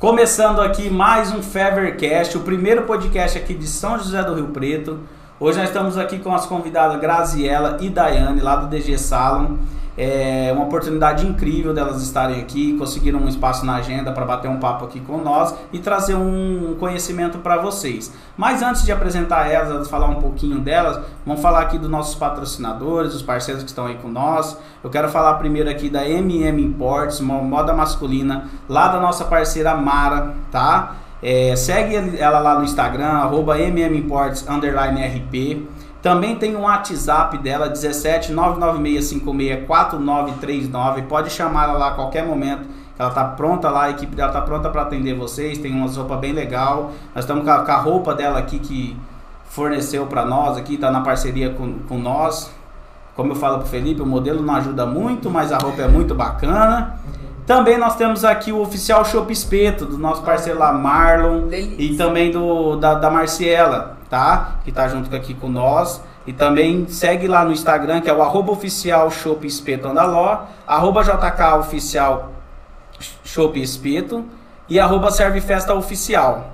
Começando aqui mais um Fevercast, o primeiro podcast aqui de São José do Rio Preto. Hoje nós estamos aqui com as convidadas Graziela e Daiane, lá do DG Salon. É uma oportunidade incrível delas estarem aqui, conseguiram um espaço na agenda para bater um papo aqui com nós e trazer um conhecimento para vocês. Mas antes de apresentar elas, falar um pouquinho delas, vamos falar aqui dos nossos patrocinadores, os parceiros que estão aí com nós. Eu quero falar primeiro aqui da MM Imports, uma moda masculina, lá da nossa parceira Mara, tá? É, segue ela lá no Instagram, arroba MMimports, underline RP. Também tem um WhatsApp dela, 17 996564939. Pode chamar ela lá a qualquer momento. Ela tá pronta lá, a equipe dela tá pronta para atender vocês. Tem uma roupa bem legal. Nós estamos com a, roupa dela aqui que forneceu para nós aqui, tá na parceria com, com nós. Como eu falo pro Felipe, o modelo não ajuda muito, mas a roupa é muito bacana. Também nós temos aqui o oficial Shop Espeto, do nosso parceiro lá, Marlon. Delícia. E também do, da, da Marciela, tá? Que tá junto aqui com nós. E também segue lá no Instagram, que é o arroba oficial Shop Espeto Andaló, arroba JK oficial Shop Espeto e arroba Serve Festa Oficial.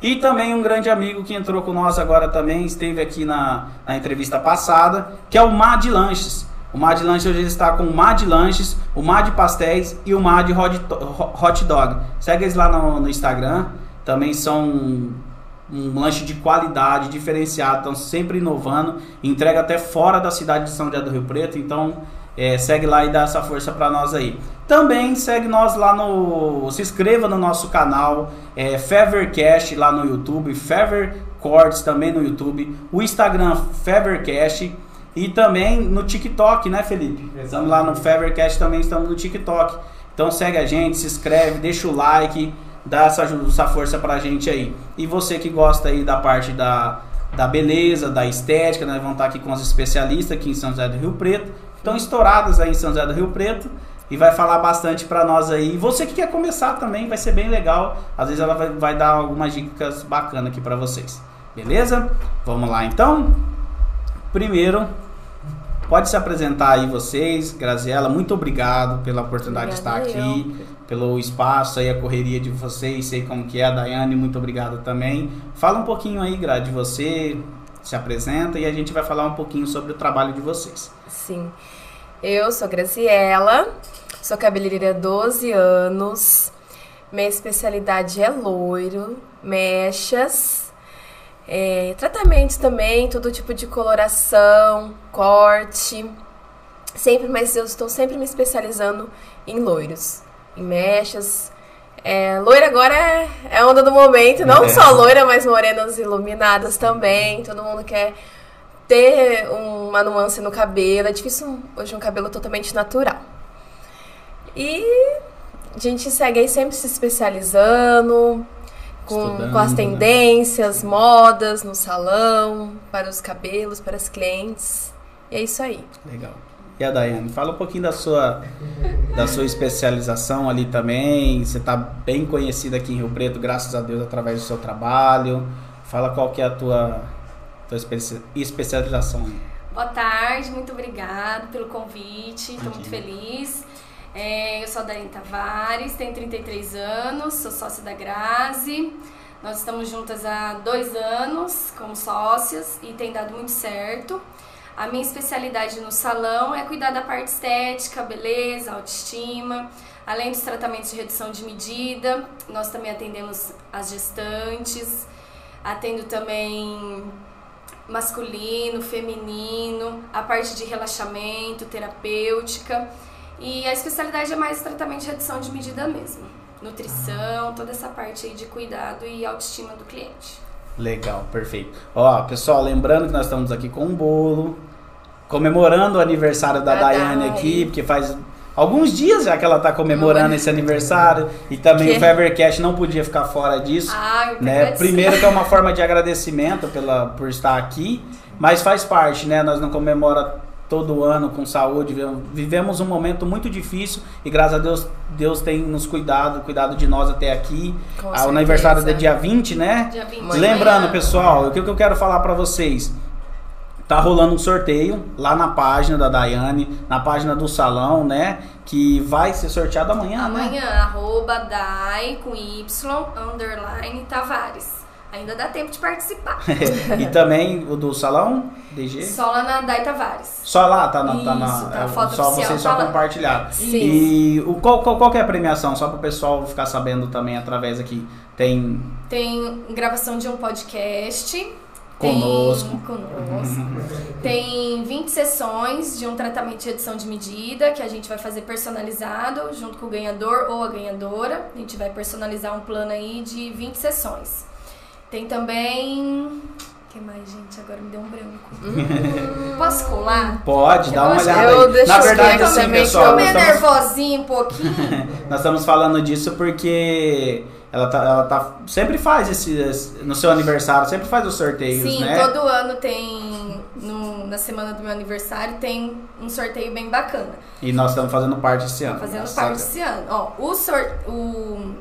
E também um grande amigo que entrou com nós agora também, esteve aqui na, na entrevista passada, que é o Mad Lanches. O Mad Lanches hoje está com o Mad Lanches, o Mad Pastéis e o Mad Hot, Hot Dog. Segue eles lá no, no Instagram. Também são um, um lanche de qualidade, diferenciado, estão sempre inovando. Entrega até fora da cidade de São José do Rio Preto. Então é, segue lá e dá essa força para nós aí. Também segue nós lá no. Se inscreva no nosso canal, é, Fevercast lá no YouTube, Fever Cords também no YouTube, o Instagram Fevercast e também no TikTok, né, Felipe? Estamos lá no Fevercast também, estamos no TikTok. Então segue a gente, se inscreve, deixa o like, dá essa, essa força pra gente aí. E você que gosta aí da parte da, da beleza, da estética, nós vamos estar aqui com os especialistas aqui em São José do Rio Preto. Estão estouradas aí em São José do Rio Preto e vai falar bastante para nós aí. E você que quer começar também, vai ser bem legal. Às vezes ela vai, vai dar algumas dicas bacanas aqui para vocês. Beleza? Vamos lá então? Primeiro, pode se apresentar aí vocês. Graziela, muito obrigado pela oportunidade Obrigada de estar aqui, pelo espaço aí, a correria de vocês. Sei como que é a Daiane, muito obrigado também. Fala um pouquinho aí, Gra, de você, se apresenta e a gente vai falar um pouquinho sobre o trabalho de vocês. Sim. Eu sou Graciela, sou cabeleireira há 12 anos. Minha especialidade é loiro, mechas, é, tratamentos também, todo tipo de coloração, corte. Sempre, mas eu estou sempre me especializando em loiros, em mechas. É, loira agora é, é onda do momento, não É. só loira, mas morenas iluminadas também. Todo mundo quer ter uma nuance no cabelo. É difícil hoje um cabelo totalmente natural. E a gente segue aí sempre se especializando com, com as né? tendências, modas no salão, para os cabelos, para as clientes. E é isso aí. Legal. E a Daiane, fala um pouquinho da sua, da sua especialização ali também. Você está bem conhecida aqui em Rio Preto, graças a Deus, através do seu trabalho. Fala qual que é a tua, tua especi- especialização. Boa tarde, muito obrigada pelo convite, estou muito feliz. É, eu sou a Daiane Tavares, tenho 33 anos, sou sócia da Grazi. Nós estamos juntas há dois anos como sócias e tem dado muito certo. A minha especialidade no salão é cuidar da parte estética, beleza, autoestima, além dos tratamentos de redução de medida. Nós também atendemos as gestantes, atendo também masculino, feminino, a parte de relaxamento, terapêutica. E a especialidade é mais tratamento de redução de medida mesmo. Nutrição, toda essa parte aí de cuidado e autoestima do cliente. Legal, perfeito. Ó, pessoal, lembrando que nós estamos aqui com um bolo, comemorando o aniversário da Da Daiane Dai. aqui, porque faz alguns dias já que ela está comemorando esse aniversário. E também Que- o Fevercast não podia ficar fora disso. Ah, né? Primeiro que é uma forma de agradecimento pela, por estar aqui, mas faz parte, né? Nós não comemora todo ano com saúde, vivemos- um momento muito difícil e graças a Deus Deus tem nos cuidado, cuidado de nós até aqui. Com Ah, o aniversário é dia 20, né? Dia 20 Amanhã. Lembrando, pessoal, o que eu quero falar pra vocês? tá rolando um sorteio lá na página da Daiane, na página do salão, né? Que vai ser sorteado amanhã. né? Amanhã, arroba Dai com Y, underline Tavares. Ainda dá tempo de participar. e também o do salão DG? Só lá na Dai Tavares. Só lá, tá na. tá na Isso, tá a é, foto só oficial, vocês só tá lá. compartilharam. Sim. E o, qual, qual, qual que é a premiação? Só para o pessoal ficar sabendo também através aqui. Tem Tem gravação de um podcast. Conosco. Tem, conosco. Tem 20 sessões de um tratamento de redução de medida que a gente vai fazer personalizado junto com o ganhador ou a ganhadora. A gente vai personalizar um plano aí de 20 sessões. Tem também. O que mais, gente? Agora me deu um branco. Posso colar? Pode, dá Eu uma olhada eu aí. Na verdade, assim, pessoal, nós meio estamos, nervosinho um pouquinho. nós estamos falando disso porque ela tá, ela tá sempre faz esses no seu aniversário, sempre faz os sorteios, Sim, né? todo ano tem. no- na semana do meu aniversário tem um sorteio bem bacana. E nós estamos fazendo parte esse ano. Fazendo parte esse ano. Ó, o, sor, o,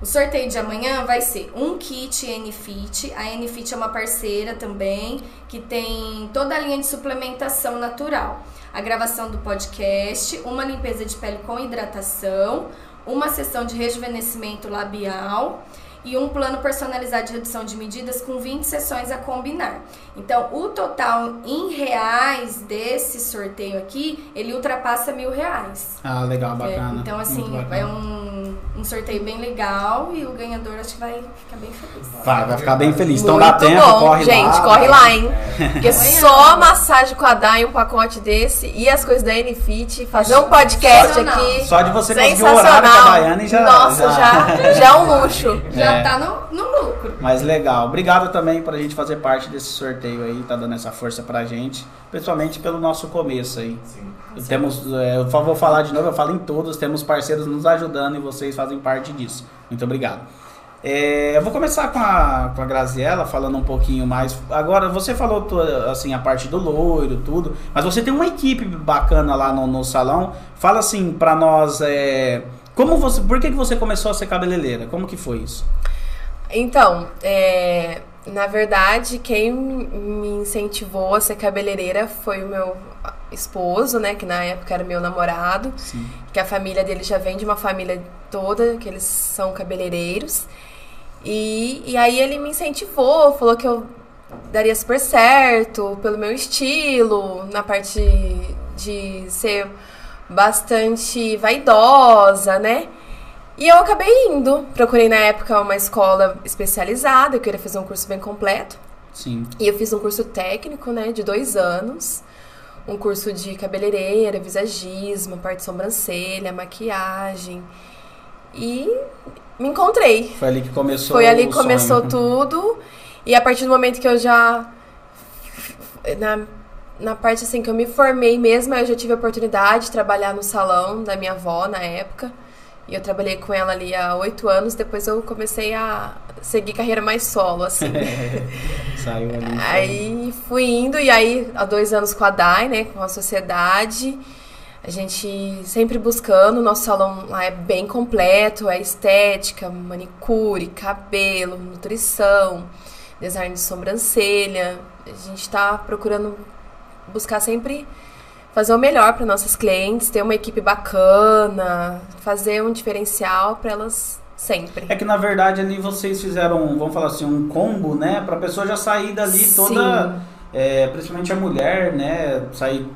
o sorteio de amanhã vai ser um kit NFIT. A NFIT é uma parceira também que tem toda a linha de suplementação natural. A gravação do podcast, uma limpeza de pele com hidratação, uma sessão de rejuvenescimento labial e um plano personalizado de redução de medidas com 20 sessões a combinar. Então, o total em reais desse sorteio aqui, ele ultrapassa mil reais. Ah, legal, É, bacana. então, assim, bacana. vai um, um sorteio bem legal e o ganhador acho que vai ficar bem feliz. Vai, vai ficar bem feliz. Então Muito dá tempo, bom, corre gente, lá. corre lá, hein? Porque Amanhã. só massagem com a Dai, um pacote desse e as coisas da Nfit, fazer um podcast aqui. Só de você conseguir o Sensacional. horário com a Daiane já. Nossa, já, já é um luxo. Já É. tá no, no lucro. Mas legal. Obrigado também por a gente fazer parte desse sorteio aí, tá dando essa força pra gente, principalmente pelo nosso começo aí. Sim. Temos, é, eu vou falar de novo, eu falo em todos, temos parceiros nos ajudando e vocês fazem parte disso. Muito obrigado. É, eu vou começar com a, com a Graziella, falando um pouquinho mais. Agora, você falou tu- assim, a parte do loiro, tudo, mas você tem uma equipe bacana lá no, no salão. Fala assim pra nós, é, como você, por que, que você começou a ser cabeleireira? Como que foi isso? Então, é, na verdade, quem me incentivou a ser cabeleireira foi o meu esposo, né? Que na época era meu namorado. Sim. que a família dele já vem de uma família toda, que eles são cabeleireiros. E, e aí ele me incentivou, falou que eu daria super certo pelo meu estilo, na parte de ser bastante vaidosa, né? E eu acabei indo. Procurei na época uma escola especializada, eu queria fazer um curso bem completo. Sim. E eu fiz um curso técnico, né, de dois anos. Um curso de cabeleireira, visagismo, parte de sobrancelha, maquiagem. E me encontrei. Foi ali que começou Foi ali que começou sonho. tudo. E a partir do momento que eu já. Na, na parte assim que eu me formei mesmo, eu já tive a oportunidade de trabalhar no salão da minha avó na época. E eu trabalhei com ela ali há oito anos. Depois eu comecei a seguir carreira mais solo, assim. Saiu ali. Aí fui indo, e aí há dois anos com a DAI, né, com a sociedade, a gente sempre buscando, nosso salão lá é bem completo, é estética, manicure, cabelo, nutrição, design de sobrancelha, a gente tá procurando buscar sempre fazer o melhor para nossas clientes, ter uma equipe bacana, fazer um diferencial para elas sempre. É que na verdade ali vocês fizeram, vamos falar assim, um combo, né? Pra pessoa já sair dali toda, é, principalmente a mulher, né? Sair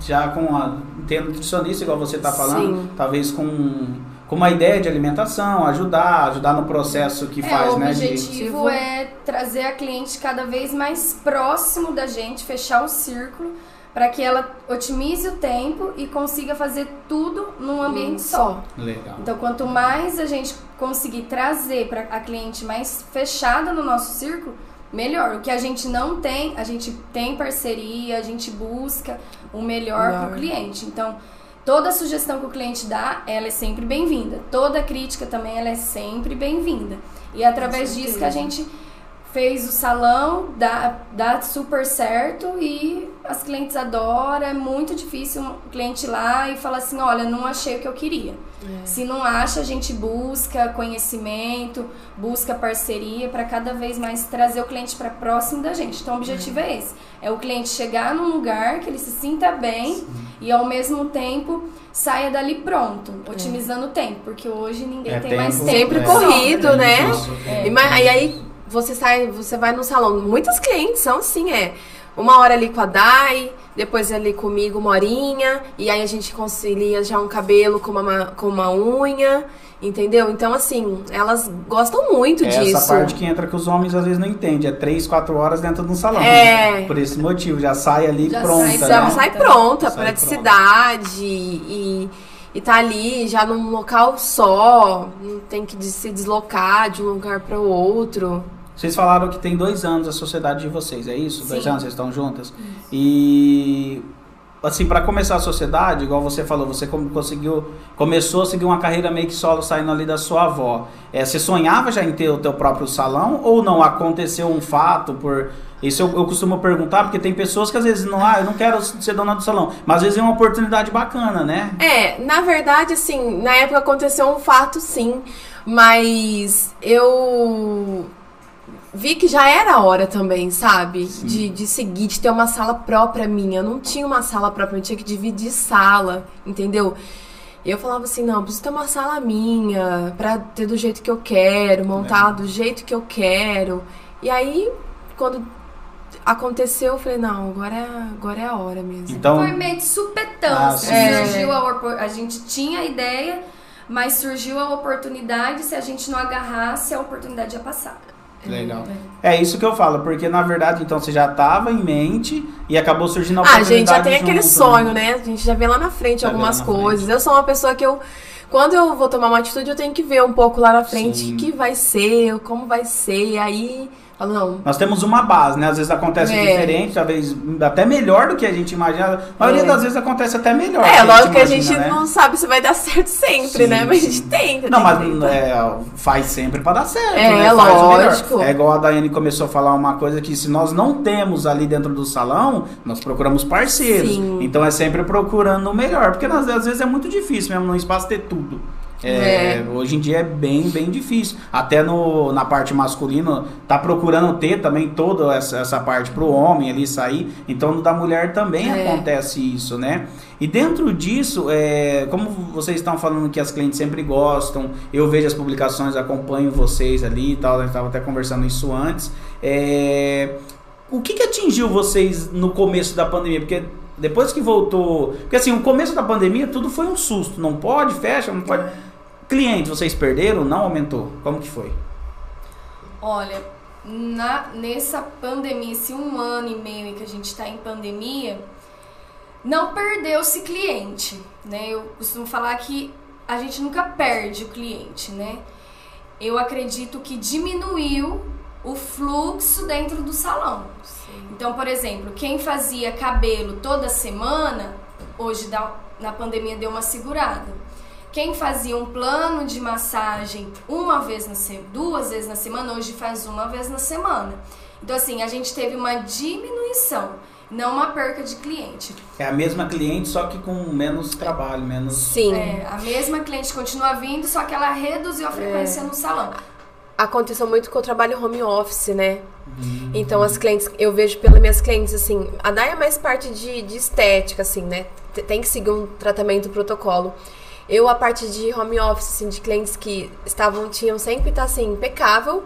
já com a. Ter nutricionista, igual você tá falando, Sim. talvez com, com uma ideia de alimentação, ajudar, ajudar no processo que É, faz, o né? de- objetivo é trazer a cliente cada vez mais próximo da gente, fechar o círculo, para que ela otimize o tempo e consiga fazer tudo num ambiente só. Legal. Então, quanto mais a gente conseguir trazer para a cliente mais fechada no nosso círculo, melhor. O que a gente não tem, a gente tem parceria, a gente busca o melhor para o cliente. Então, toda sugestão que o cliente dá, ela é sempre bem-vinda. Toda crítica também, ela é sempre bem-vinda. E é através disso que a gente fez o salão, dá, dá super certo e as clientes adoram. É muito difícil um cliente ir lá e falar assim: olha, não achei o que eu queria. É. Se não acha, a gente busca conhecimento, busca parceria para cada vez mais trazer o cliente para próximo da gente. Então, o objetivo é. é esse: é o cliente chegar num lugar que ele se sinta bem Sim. e ao mesmo tempo saia dali pronto, é. otimizando o tempo, porque hoje ninguém é tem tempo, mais tempo. Sempre corrido, né? E, e aí você sai, você vai no salão. Muitas clientes são assim, é. Uma hora ali com a Dai, depois ali comigo uma horinha, e aí a gente concilia já um cabelo com uma, com uma unha, entendeu? Então, assim, elas gostam muito é disso. Essa parte que entra que os homens às vezes não entendem. É três, quatro horas dentro de um salão. É. Né? Por esse motivo, já sai ali já pronta. Sai, né? Já sai pronta, sai praticidade pronta. e e tá ali já num local só, não tem que se deslocar de um lugar para o outro. Vocês falaram que tem dois anos a sociedade de vocês, é isso? Sim. Dois anos vocês estão juntas? Isso. E assim, para começar a sociedade, igual você falou, você conseguiu, começou a seguir uma carreira meio que solo saindo ali da sua avó. É, você sonhava já em ter o teu próprio salão ou não aconteceu um fato por isso eu, eu costumo perguntar, porque tem pessoas que às vezes não, ah, eu não quero ser dona do salão, mas às vezes é uma oportunidade bacana, né? É, na verdade, assim, na época aconteceu um fato, sim, mas eu vi que já era a hora também, sabe? De, de seguir, de ter uma sala própria minha. Eu não tinha uma sala própria, eu tinha que dividir sala, entendeu? E eu falava assim, não, preciso ter uma sala minha, pra ter do jeito que eu quero, montar é. do jeito que eu quero. E aí, quando aconteceu, eu falei, não, agora é, agora é a hora mesmo. Então, Foi meio de supetão, ah, assim, é. surgiu a, a gente tinha a ideia, mas surgiu a oportunidade, se a gente não agarrasse, a oportunidade ia passar. Legal. É. isso que eu falo, porque na verdade, então você já estava em mente e acabou surgindo a oportunidade. Ah, a gente já tem aquele né? sonho, né? A gente já vê lá na frente já algumas na coisas. Frente. Eu sou uma pessoa que eu quando eu vou tomar uma atitude, eu tenho que ver um pouco lá na frente o que vai ser, como vai ser, aí não. Nós temos uma base, né? Às vezes acontece é. diferente, talvez até melhor do que a gente imagina. A maioria é. das vezes acontece até melhor. É, lógico que a gente, imagina, a gente né? não sabe se vai dar certo sempre, sim, né? Mas sim. a gente tenta. Não, mas é, faz sempre para dar certo. É, né? lógico. É igual a Daiane começou a falar uma coisa que se nós não temos ali dentro do salão, nós procuramos parceiros. Sim. Então é sempre procurando o melhor. Porque às vezes é muito difícil mesmo no espaço ter tudo. É, é. Hoje em dia é bem, bem difícil. Até no, na parte masculina, tá procurando ter também toda essa, essa parte pro homem ali sair. Então da mulher também é. acontece isso, né? E dentro disso, é, como vocês estão falando que as clientes sempre gostam, eu vejo as publicações, acompanho vocês ali e tal, a gente estava até conversando isso antes. É, o que, que atingiu vocês no começo da pandemia? Porque depois que voltou. Porque assim, o começo da pandemia tudo foi um susto. Não pode, fecha, não pode. Clientes, vocês perderam? Não aumentou? Como que foi? Olha, na, nessa pandemia, esse um ano e meio que a gente está em pandemia, não perdeu-se cliente, né? Eu costumo falar que a gente nunca perde o cliente, né? Eu acredito que diminuiu o fluxo dentro do salão. Sim. Então, por exemplo, quem fazia cabelo toda semana, hoje na pandemia deu uma segurada. Quem fazia um plano de massagem uma vez na semana, duas vezes na semana, hoje faz uma vez na semana. Então, assim, a gente teve uma diminuição, não uma perca de cliente. É a mesma cliente, só que com menos trabalho, menos. Sim. É, a mesma cliente continua vindo, só que ela reduziu a frequência é. no salão. Aconteceu muito com o trabalho home office, né? Uhum. Então, as clientes, eu vejo pelas minhas clientes, assim, a DAI é mais parte de, de estética, assim, né? Tem que seguir um tratamento protocolo. Eu, a parte de home office, assim, de clientes que estavam, tinham sempre tá, assim, impecável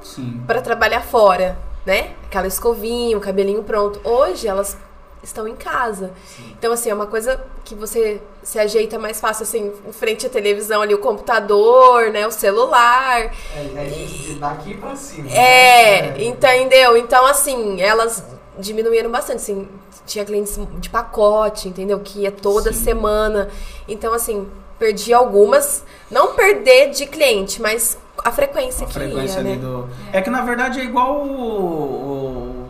para trabalhar fora, né? Aquela escovinha, o cabelinho pronto. Hoje elas estão em casa. Sim. Então, assim, é uma coisa que você se ajeita mais fácil, assim, em frente à televisão ali, o computador, né? O celular. É, é daqui pra cima. É, né? entendeu? Então, assim, elas diminuíram bastante, assim, tinha clientes de pacote, entendeu? Que ia toda Sim. semana. Então, assim, perdi algumas. Não perder de cliente, mas a frequência a que frequência ia, né? do... É que na verdade é igual o,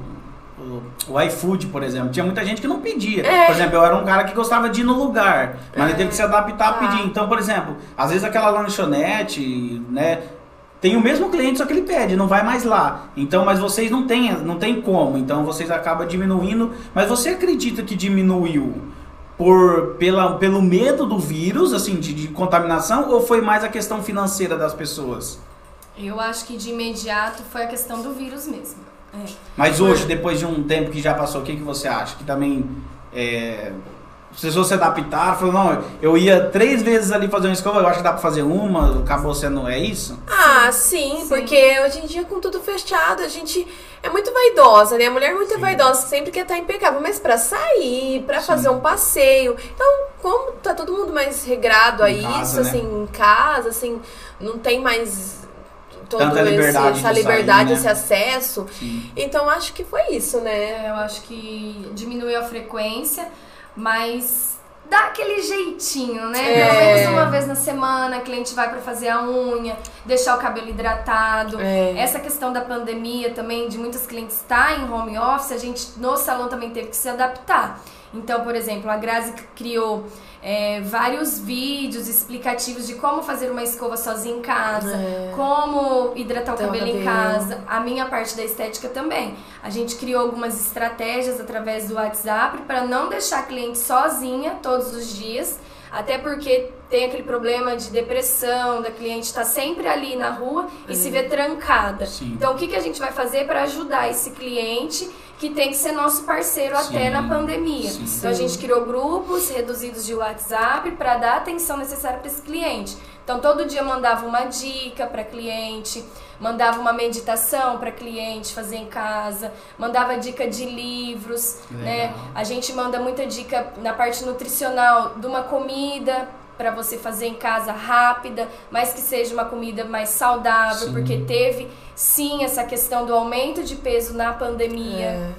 o, o, iFood, por exemplo. Tinha muita gente que não pedia. É. Por exemplo, eu era um cara que gostava de ir no lugar, mas é. ele teve que se adaptar a pedir. Então, por exemplo, às vezes aquela lanchonete, né? tem o mesmo cliente, só que ele pede, não vai mais lá. Então, mas vocês não têm, não tem como. Então vocês acabam diminuindo. Mas você acredita que diminuiu por pela, pelo medo do vírus, assim, de, de contaminação, ou foi mais a questão financeira das pessoas? Eu acho que de imediato foi a questão do vírus mesmo. É. Mas hoje, depois de um tempo que já passou, o que, que você acha? Que também é, precisou se adaptar? Falou, não, eu ia três vezes ali fazer uma escova, eu acho que dá pra fazer uma, acabou sendo, é isso? Ah, sim, Sim. porque hoje em dia com tudo fechado, a gente é muito vaidosa, né? A mulher é muito Sim. vaidosa, sempre quer estar impecável, mas pra sair, pra Sim. fazer um passeio. Então, como tá todo mundo mais regrado a Em isso, casa, né? assim, em casa, assim, não tem mais todo Tanta esse- liberdade essa de liberdade, sair, né? esse acesso. Sim. Então, acho que foi isso, né? Eu acho que diminuiu a frequência, mas dá aquele jeitinho, né? É. Pelo menos uma vez na semana, a cliente vai pra fazer a unha, deixar o cabelo hidratado. É. Essa questão da pandemia também, de muitas clientes estar em home office, a gente no salão também teve que se adaptar. Então, por exemplo, a Grazi criou é, vários vídeos explicativos de como fazer uma escova sozinha em casa, É. como hidratar o Então, cabelo em casa, a minha parte da estética também. A gente criou algumas estratégias através do WhatsApp para não deixar a cliente sozinha todos os dias, até porque tem aquele problema de depressão, da cliente estar sempre ali na rua e se ver trancada. Sim. Então, o que, que a gente vai fazer para ajudar esse cliente que tem que ser nosso parceiro até Sim. na pandemia? Sim. Então, a gente criou grupos reduzidos de WhatsApp para dar a atenção necessária para esse cliente. Então, todo dia mandava uma dica para cliente, mandava uma meditação para cliente fazer em casa, mandava dica de livros, né? Legal. A gente manda muita dica na parte nutricional de uma comida para você fazer em casa rápida, mas que seja uma comida mais saudável, Sim. porque teve sim essa questão do aumento de peso na pandemia. É.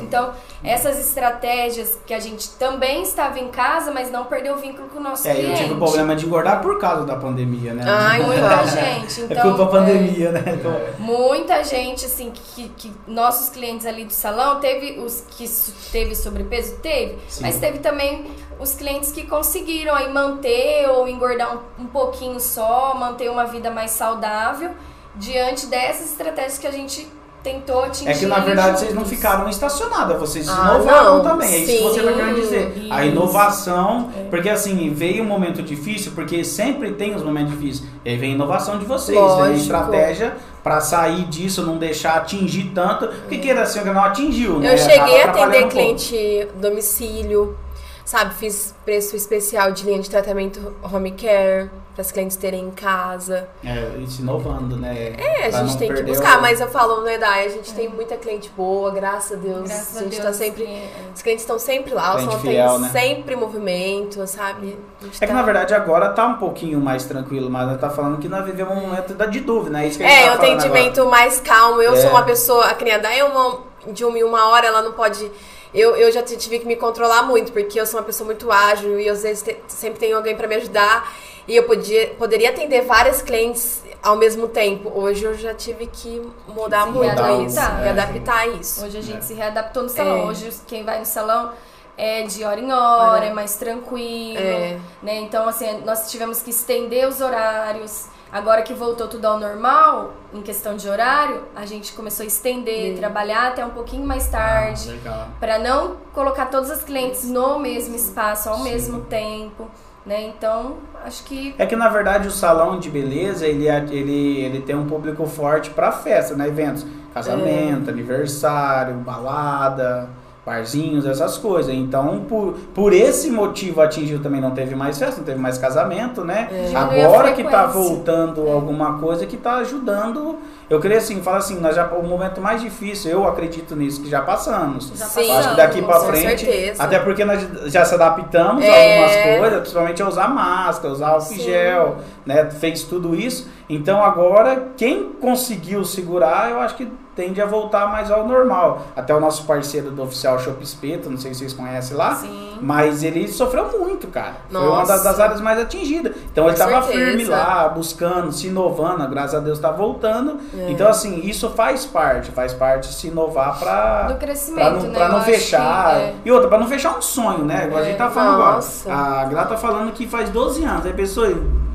Então, essas estratégias que a gente também estava em casa, mas não perdeu o vínculo com o nosso É, eu cliente. tive o problema de engordar por causa da pandemia, né? Ai, Muita Então, gente. É Então, culpa da pandemia, né? Então, Muita gente, assim, que, que nossos clientes ali do salão, teve os que teve sobrepeso? Teve. Sim. Mas teve também os clientes que conseguiram aí manter ou engordar um, um pouquinho só, manter uma vida mais saudável, diante dessas estratégias que a gente tentou atingir. É que na verdade vocês não ficaram estacionadas, vocês Ah, inovaram não, também. É isso que você vai querendo dizer. A isso. inovação, É. porque assim, veio um momento difícil, porque sempre tem os momentos difíceis. E aí vem a inovação de vocês, Lógico. vem a estratégia pra sair disso, não deixar atingir tanto, porque queira assim, não atingiu, né? Eu cheguei a atender um cliente domicílio, sabe? Fiz preço especial de linha de tratamento home care para as clientes terem em casa. É, e se inovando, né? É, a Pra gente não tem que buscar, o- mas eu falo, né, Dai? A gente tem muita cliente boa, graças a Deus. Graças a a gente Deus. tá sempre. é. Os clientes estão sempre lá, o salão fiel, tem né? sempre movimento, sabe? A gente É que tá- na verdade agora tá um pouquinho mais tranquilo, mas ela tá falando que nós vivemos um momento da- de dúvida, né? Isso que a gente É, tá o falando atendimento mais calmo. Eu É. sou uma pessoa, a criada é uma de uma uma hora, ela não pode. Eu, eu já tive que me controlar muito, porque eu sou uma pessoa muito ágil e às vezes te- sempre tem alguém pra me ajudar. E eu podia, poderia atender várias clientes ao mesmo tempo. Hoje eu já tive que mudar Se muito readaptar, isso, é. readaptar a isso. Hoje a gente É. se readaptou no salão. É. Hoje quem vai no salão é de hora em hora, é mais tranquilo. É. Né? Então, assim, nós tivemos que estender os horários. Agora que voltou tudo ao normal, em questão de horário, a gente começou a estender, Sim. trabalhar até um pouquinho mais Ah, tarde. legal. Para não colocar todas as clientes no mesmo espaço ao Sim. mesmo tempo. Né? Então, acho que É que na verdade o salão de beleza ele, é- ele, ele tem um público forte para festa, né? Eventos, casamento, aniversário, balada, barzinhos, essas coisas. Então, por, por esse motivo atingiu também, não teve mais festa, não teve mais casamento, né? A Agora que tá voltando alguma coisa que tá ajudando. Eu queria assim, falar assim, nós já o momento mais difícil, eu acredito nisso que já passamos. já Sim. Eu acho que daqui pra com frente, certeza. até porque nós já se adaptamos a É. algumas coisas, principalmente a usar máscara, usar álcool gel, né? Fez tudo isso. Então agora, quem conseguiu segurar, eu acho que tende a voltar mais ao normal. Até o nosso parceiro do oficial Shop Espeto, não sei se vocês conhecem lá, sim. mas ele sofreu muito, cara. Foi uma Nossa. das, das áreas mais atingidas. Então ele Com estava certeza. firme lá, buscando, se inovando, graças a Deus tá voltando. É. Então assim, isso faz parte, faz parte de se inovar para Do Pra crescimento, não, né? pra Eu não acho fechar. é. E outra, pra não fechar um sonho, né? Igual a gente tá falando Nossa. agora. A Gra tá falando que faz 12 anos. Aí a pessoa,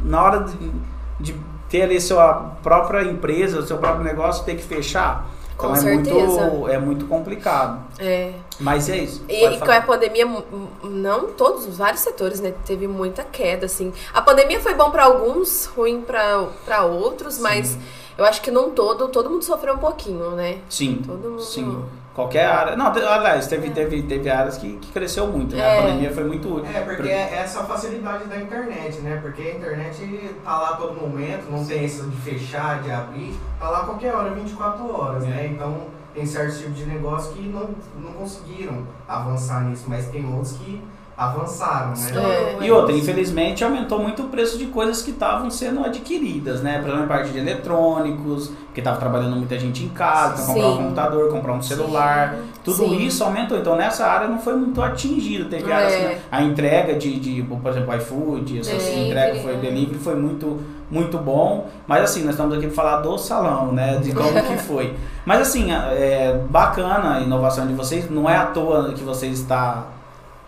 na hora de, de ter ali sua própria empresa, seu próprio negócio, ter que fechar. Então Com é certeza. muito, é muito complicado. É. Mas é isso. E, e com a pandemia, não todos, os vários setores, né? Teve muita queda, assim. A pandemia foi bom pra alguns, ruim pra pra outros, mas eu acho que num todo, todo mundo sofreu um pouquinho, né? Sim, Todo mundo- sim. Qualquer área. Não, aliás, teve, teve, teve áreas que, que cresceu muito, né? É. A pandemia foi muito. É, porque é essa facilidade da internet, né? Porque a internet tá lá a todo momento, não tem isso de fechar, de abrir, tá lá a qualquer hora, 24 horas, É. né? Então tem certos tipos de negócio que não, não conseguiram avançar nisso, mas tem outros que avançaram, né? É. E outra, infelizmente aumentou muito o preço de coisas que estavam sendo adquiridas, né? Por exemplo, a parte de eletrônicos, porque estava trabalhando muita gente em casa, então comprar um Sim. computador, comprar um celular, tudo Sim. isso aumentou. Então nessa área não foi muito atingido. Teve É. áreas que a entrega de, de, por exemplo, iFood, essas Delivery, entregas foi é. delivery foi muito muito bom, mas assim, nós estamos aqui para falar do salão, né, de como que foi. Mas assim, é bacana a inovação de vocês, não é à toa que vocês está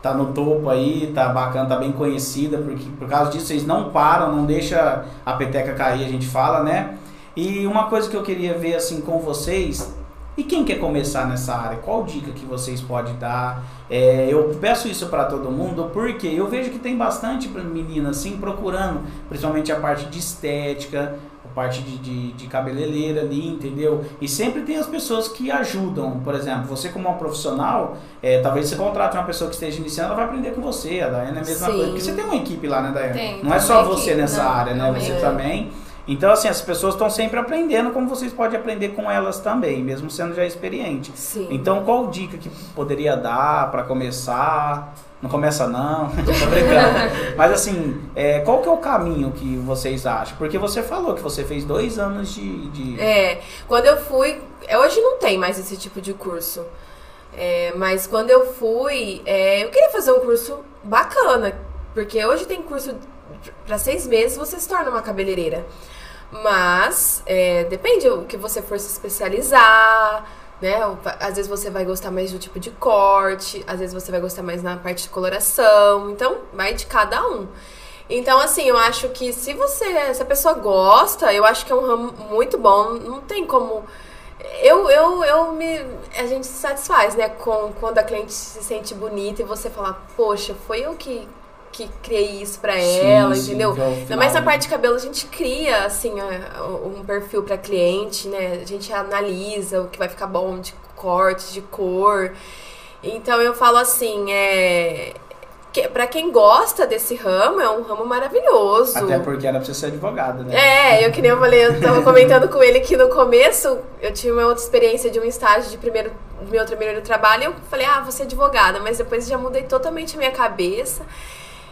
tá no topo aí, tá bacana, tá bem conhecida, porque por causa disso vocês não param, não deixa a peteca cair, a gente fala, né? E uma coisa que eu queria ver assim com vocês, e quem quer começar nessa área, qual dica que vocês podem dar? É, eu peço isso para todo mundo porque eu vejo que tem bastante menina assim procurando, principalmente a parte de estética, parte de, de, de cabeleireira ali, entendeu? E sempre tem as pessoas que ajudam. Por exemplo, você como uma profissional, é, talvez você contrate uma pessoa que esteja iniciando, ela vai aprender com você. A Daiane é a mesma Sim. coisa. Porque você tem uma equipe lá, né, Daiane? Tem, Não é só você equipe, nessa não, área, né? Você é. também. Então, assim, as pessoas estão sempre aprendendo como vocês podem aprender com elas também, mesmo sendo já experiente. Sim. Então, qual dica que poderia dar para começar? Não começa não, tô brincando. Mas assim, é, qual que é o caminho que vocês acham? Porque você falou que você fez dois anos de... de- É, quando eu fui. é, Hoje não tem mais esse tipo de curso. É, mas quando eu fui, é, eu queria fazer um curso bacana. Porque hoje tem curso para seis meses você se torna uma cabeleireira. Mas é, depende o que você for se especializar, né? Às vezes você vai gostar mais do tipo de corte, às vezes você vai gostar mais na parte de coloração. Então, vai de cada um. Então, assim, eu acho que se você, se a pessoa gosta, eu acho que é um ramo muito bom. Não tem como. Eu, eu, eu me. A gente se satisfaz, né? Com, quando a cliente se sente bonita e você fala, poxa, foi eu que, que criei isso pra Sim, ela, sim, entendeu? o Ainda mais na parte de cabelo, a gente cria, assim, um perfil pra cliente, né? A gente analisa o que vai ficar bom de corte, de cor. Então eu falo assim, é. Que, pra quem gosta desse ramo, é um ramo maravilhoso. Até porque era pra você ser advogada, né? É, eu que nem eu falei, eu tava comentando com ele que no começo eu tive uma outra experiência de um estágio de primeiro, meu primeiro trabalho, e eu falei, ah, vou ser advogada, mas depois já mudei totalmente a minha cabeça.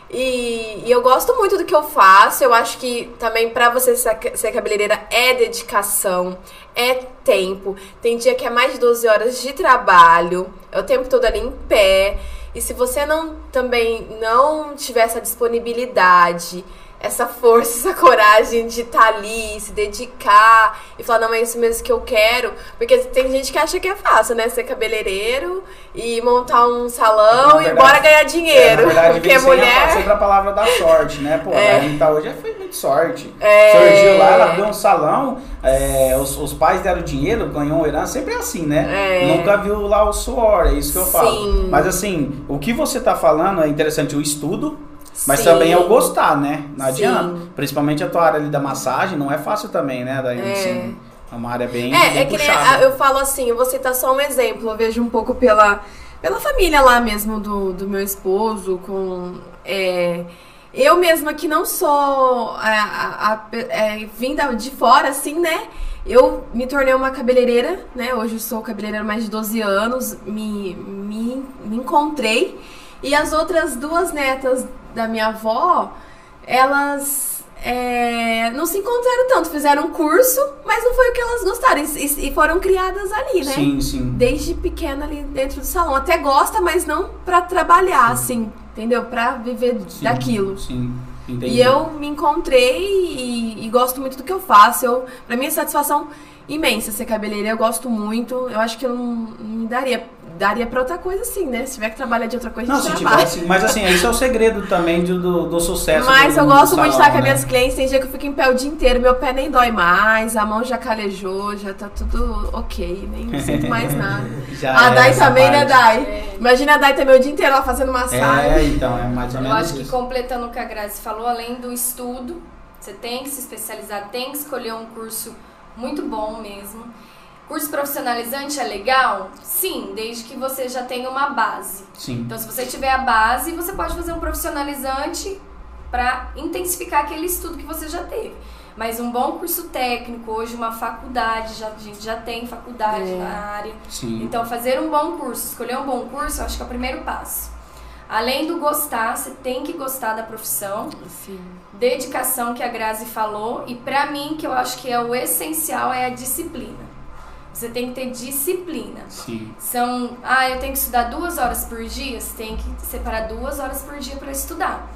E, e eu gosto muito do que eu faço. Eu acho que também pra você ser, ser cabeleireira é dedicação, é tempo. Tem dia que é mais de 12 horas de trabalho, é o tempo todo ali em pé. E se você não também não tiver essa disponibilidade, essa força, essa coragem de estar ali, se dedicar e falar, não, é isso mesmo que eu quero. Porque tem gente que acha que é fácil, né? Ser cabeleireiro e montar um salão Na e verdade- bora ganhar É, dinheiro. na verdade, porque a- mulher. sempre a palavra da sorte, né? Pô, É. a Anitta hoje foi muito sorte. É. Surgiu lá, ela abriu um salão, é, os, os pais deram dinheiro, ganhou herança, sempre é assim, né? É. Nunca viu lá o suor, é isso que eu falo. Sim. Mas assim, o que você tá falando é interessante o estudo, mas Sim. também é o gostar, né? Não Sim. adianta. Principalmente a tua área ali da massagem, não é fácil também, né? Daí, É. assim, é uma área bem, É, bem é que puxada. eu falo assim, eu vou citar só um exemplo, eu vejo um pouco pela, pela família lá mesmo do, do meu esposo, com. é, eu mesma que não sou a, a- a- é, vinda de fora, assim, né? Eu me tornei uma cabeleireira, né? Hoje eu sou cabeleireira mais de 12 anos, me, me, me encontrei. E as outras duas netas da minha avó, elas é, não se encontraram tanto, fizeram um curso, mas não foi o que elas gostaram. E, e foram criadas ali, né? Sim, sim. Desde pequena ali dentro do salão. Até gosta, mas não pra trabalhar, assim, entendeu? Pra viver sim, daquilo. Sim, entendi. E eu me encontrei e, e gosto muito do que eu faço. Eu, pra mim é satisfação imensa ser cabeleireira. Eu gosto muito. Eu acho que eu não, não me daria daria pra outra coisa sim, né? Se tiver que trabalhar de outra coisa, a Não, gente se trabalha. tivesse. Mas assim, esse é o segredo também do, do, do sucesso. Mas do, eu gosto muito de estar com as né? minhas clientes. Tem dia que eu fico em pé o dia inteiro, meu pé nem dói mais, a mão já calejou, já tá tudo ok, nem sinto mais nada. Já a é Dai essa também, né, parte. Dai? É. Imagina a Dai também o dia inteiro lá fazendo massagem. É, então, é mais ou Eu menos acho que isso. completando o que a Grazi falou, além do estudo, você tem que se especializar, tem que escolher um curso muito bom mesmo. Curso profissionalizante é legal? Sim, desde que você já tenha uma base. Sim. Então, se você tiver a base, você pode fazer um profissionalizante para intensificar aquele estudo que você já teve. Mas um bom curso técnico, hoje uma faculdade, já, a gente já tem faculdade É. na área. Sim. Então, fazer um bom curso, escolher um bom curso, eu acho que é o primeiro passo. Além do gostar, você tem que gostar da profissão, Sim. dedicação que a Grazi falou, e pra mim, que eu acho que é o essencial, é a disciplina. Você tem que ter disciplina. Sim. São, ah, eu tenho que estudar duas horas por dia, você tem que separar duas horas por dia para estudar.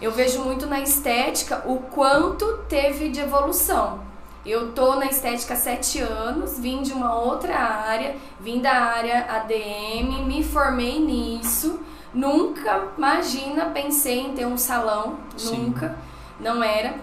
Eu vejo muito na estética o quanto teve de evolução. Eu tô na estética há sete anos, vim de uma outra área, vim da área ADM, me formei nisso. Nunca, imagina, pensei em ter um salão, Sim. nunca, não era.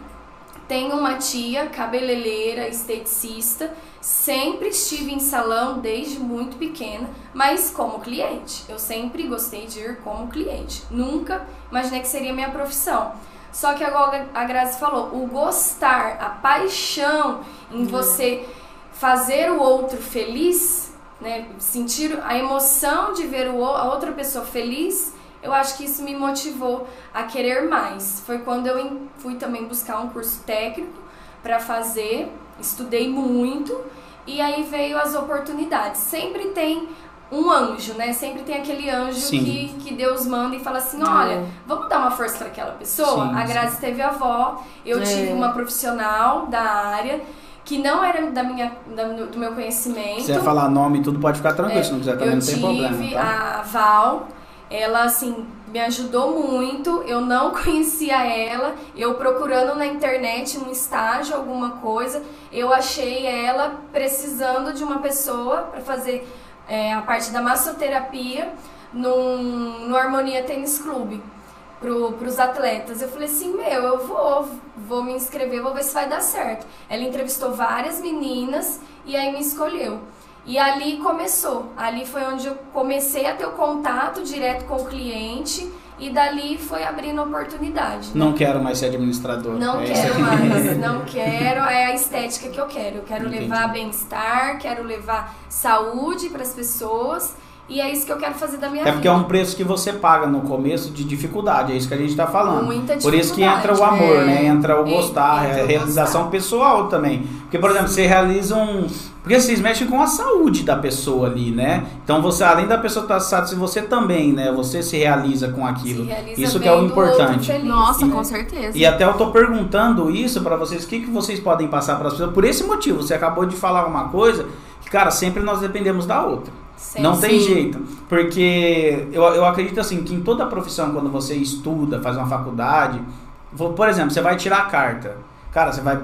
Tenho uma tia cabeleireira, esteticista, sempre estive em salão desde muito pequena, mas como cliente. Eu sempre gostei de ir como cliente. Nunca imaginei que seria minha profissão. Só que agora a Grazi falou, o gostar, a paixão em você fazer o outro feliz, né, sentir a emoção de ver o- a outra pessoa feliz, eu acho que isso me motivou a querer mais. Foi quando eu fui também buscar um curso técnico para fazer, estudei muito e aí veio as oportunidades. Sempre tem um anjo, né? Sempre tem aquele anjo Sim. que, que Deus manda e fala assim: olha, É. vamos dar uma força para aquela pessoa? Sim, a Grazi teve avó, eu É. tive uma profissional da área que não era da minha, da- do meu conhecimento. Se quiser falar nome e tudo, pode ficar tranquilo. Se não quiser também, Eu não tem problema. tive Tá? a Val, ela assim me ajudou muito. Eu não conhecia ela. Eu procurando na internet um estágio, alguma coisa, eu achei ela precisando de uma pessoa para fazer é, a parte da massoterapia num, no Harmonia Tênis Clube para os atletas. Eu falei assim, meu, eu vou, vou me inscrever, vou ver se vai dar certo. Ela entrevistou várias meninas e aí me escolheu. E ali começou. Ali foi onde eu comecei a ter o contato direto com o cliente e dali foi abrindo oportunidade. Não quero mais ser administrador. Não É quero mais, não quero. É a estética que eu quero. Eu quero Entendi. levar bem-estar, quero levar saúde para as pessoas e é isso que eu quero fazer da minha É vida. porque é um preço que você paga no começo de dificuldade, é isso que a gente tá falando. Muita Por isso que dificuldade, entra o amor, é. né? Entra o É, gostar, entra é a realização pessoal também. Porque, por exemplo, você realiza um. Porque vocês mexem com a saúde da pessoa ali, né? Então você, além da pessoa estar satisfeita, você também, né? Você se realiza com aquilo. Se realiza Isso que é o importante. feliz, Nossa, né? com certeza. E até eu tô perguntando isso pra vocês, o que, que vocês podem passar para as pessoas? Por esse motivo, você acabou de falar uma coisa que, cara, sempre nós dependemos da outra. Sim, Não tem sim. jeito. Porque eu, eu acredito assim que em toda profissão, quando você estuda, faz uma faculdade, por exemplo, você vai tirar a carta. Cara, você vai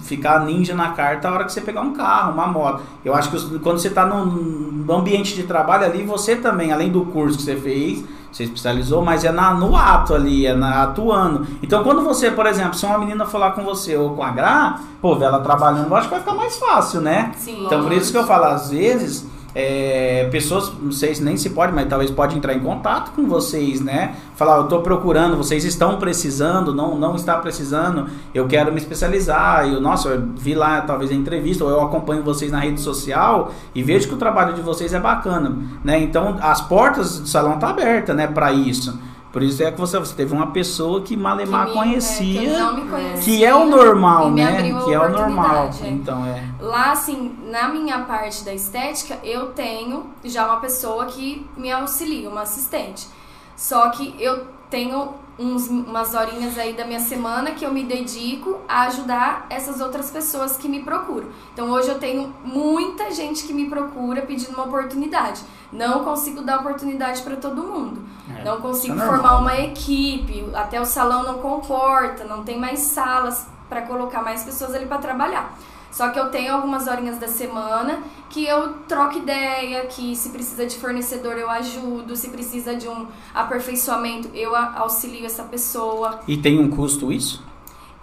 ficar ninja na carta a hora que você pegar um carro, uma moto. Eu acho que quando você está no, ambiente de trabalho ali, você também, além do curso que você fez, você especializou, mas é na, no ato ali, é na, atuando. Então, quando você, por exemplo, se uma menina falar com você ou com a Gra, pô, ver ela trabalhando, eu acho que vai ficar mais fácil, né? Sim, Então, por isso que eu falo, às vezes, é, pessoas, não sei se nem se pode, mas talvez pode entrar em contato com vocês, né? Falar, eu estou procurando, vocês estão precisando, não, não está precisando, eu quero me especializar. Eu, nossa, eu vi lá talvez a entrevista, ou eu acompanho vocês na rede social e vejo que o trabalho de vocês é bacana, né? Então, as portas do salão estão abertas, né, para isso. Por isso é que você, você teve uma pessoa que Malemar Que me- conhecia. é, que não me conhecia, que é o normal, né? Que é o normal. é. Então é. Lá, assim, na minha parte da estética, eu tenho já uma pessoa que me auxilia, uma assistente. Só que eu tenho uns, umas horinhas aí da minha semana que eu me dedico a ajudar essas outras pessoas que me procuram. Então hoje eu tenho muita gente que me procura pedindo uma oportunidade. Não consigo dar oportunidade para todo mundo. É, Não consigo é formar né? uma equipe, até o salão não comporta, não tem mais salas para colocar mais pessoas ali para trabalhar. Só que eu tenho algumas horinhas da semana que eu troco ideia, que se precisa de fornecedor eu ajudo, se precisa de um aperfeiçoamento eu auxilio essa pessoa. E tem um custo isso?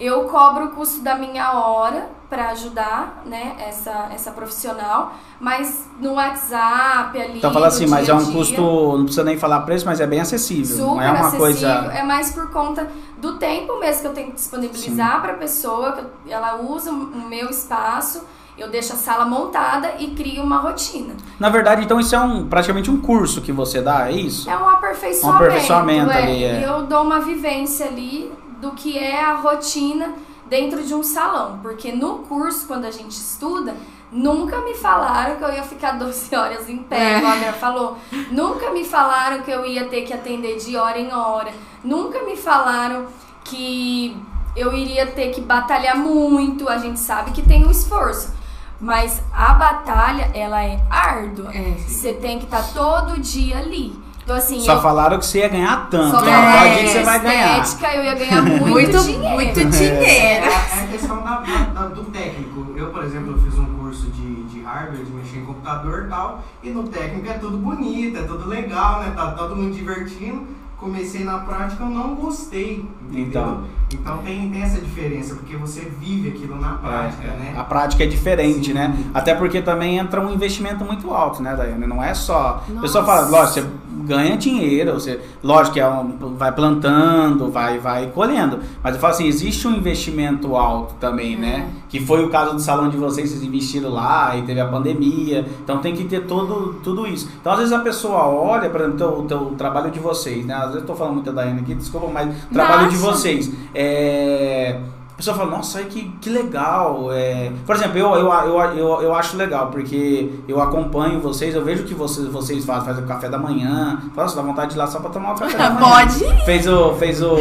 Eu cobro o custo da minha hora para ajudar, né, essa, essa profissional, mas no WhatsApp ali. Então fala assim, mas é um dia, custo, não precisa nem falar preço, mas é bem acessível. super não é uma acessível. coisa. É mais por conta do tempo mesmo que eu tenho que disponibilizar para a pessoa, que ela usa o meu espaço, eu deixo a sala montada e crio uma rotina. Na verdade, então isso é um praticamente um curso que você dá, é isso? É um aperfeiçoamento. Um aperfeiçoamento é. ali, é. E eu dou uma vivência ali do que é a rotina dentro de um salão. Porque no curso, quando a gente estuda, nunca me falaram que eu ia ficar 12 horas em pé, É. igual a falou. Nunca me falaram que eu ia ter que atender de hora em hora. Nunca me falaram que eu iria ter que batalhar muito. A gente sabe que tem um esforço. Mas a batalha, ela é árdua. É. Você tem que estar todo dia ali. Então, assim, Só eu falaram que você ia ganhar tanto. só É, pode que você vai ganhar. estética, eu ia ganhar muito, Muito, dinheiro. muito É, dinheiro. é a questão da- da- do técnico. Eu, por exemplo, fiz um curso de, de hardware, de mexer em computador e tal, e no técnico é tudo bonito, é tudo legal, né? Tá todo mundo divertindo. Comecei na prática, eu não gostei. Entendeu? Então. Então tem, tem essa diferença, porque você vive aquilo na prática, É, é. né? A prática é diferente, Sim. né? Até porque também entra um investimento muito alto, né, Daiane? Não é só. A pessoa fala, lógico, você ganha dinheiro, você, lógico que é um, vai plantando, vai, vai colhendo. Mas eu falo assim, existe um investimento alto também, né? Que foi o caso do salão de vocês, vocês investiram lá e teve a pandemia. Então tem que ter todo, tudo isso. Então, às vezes a pessoa olha, por exemplo, o teu, trabalho de vocês, né? Às vezes eu tô falando muito da Daiane aqui, desculpa, mas o trabalho de Nossa. vocês. É, pessoa fala, nossa, ai, que, que legal. É, por exemplo, eu, eu, eu, eu, eu acho legal, porque eu acompanho vocês, eu vejo que vocês, vocês fazem, fazem o café da manhã. Nossa, dá vontade de ir lá só pra tomar o café da manhã. Pode? Fez o. Fez o.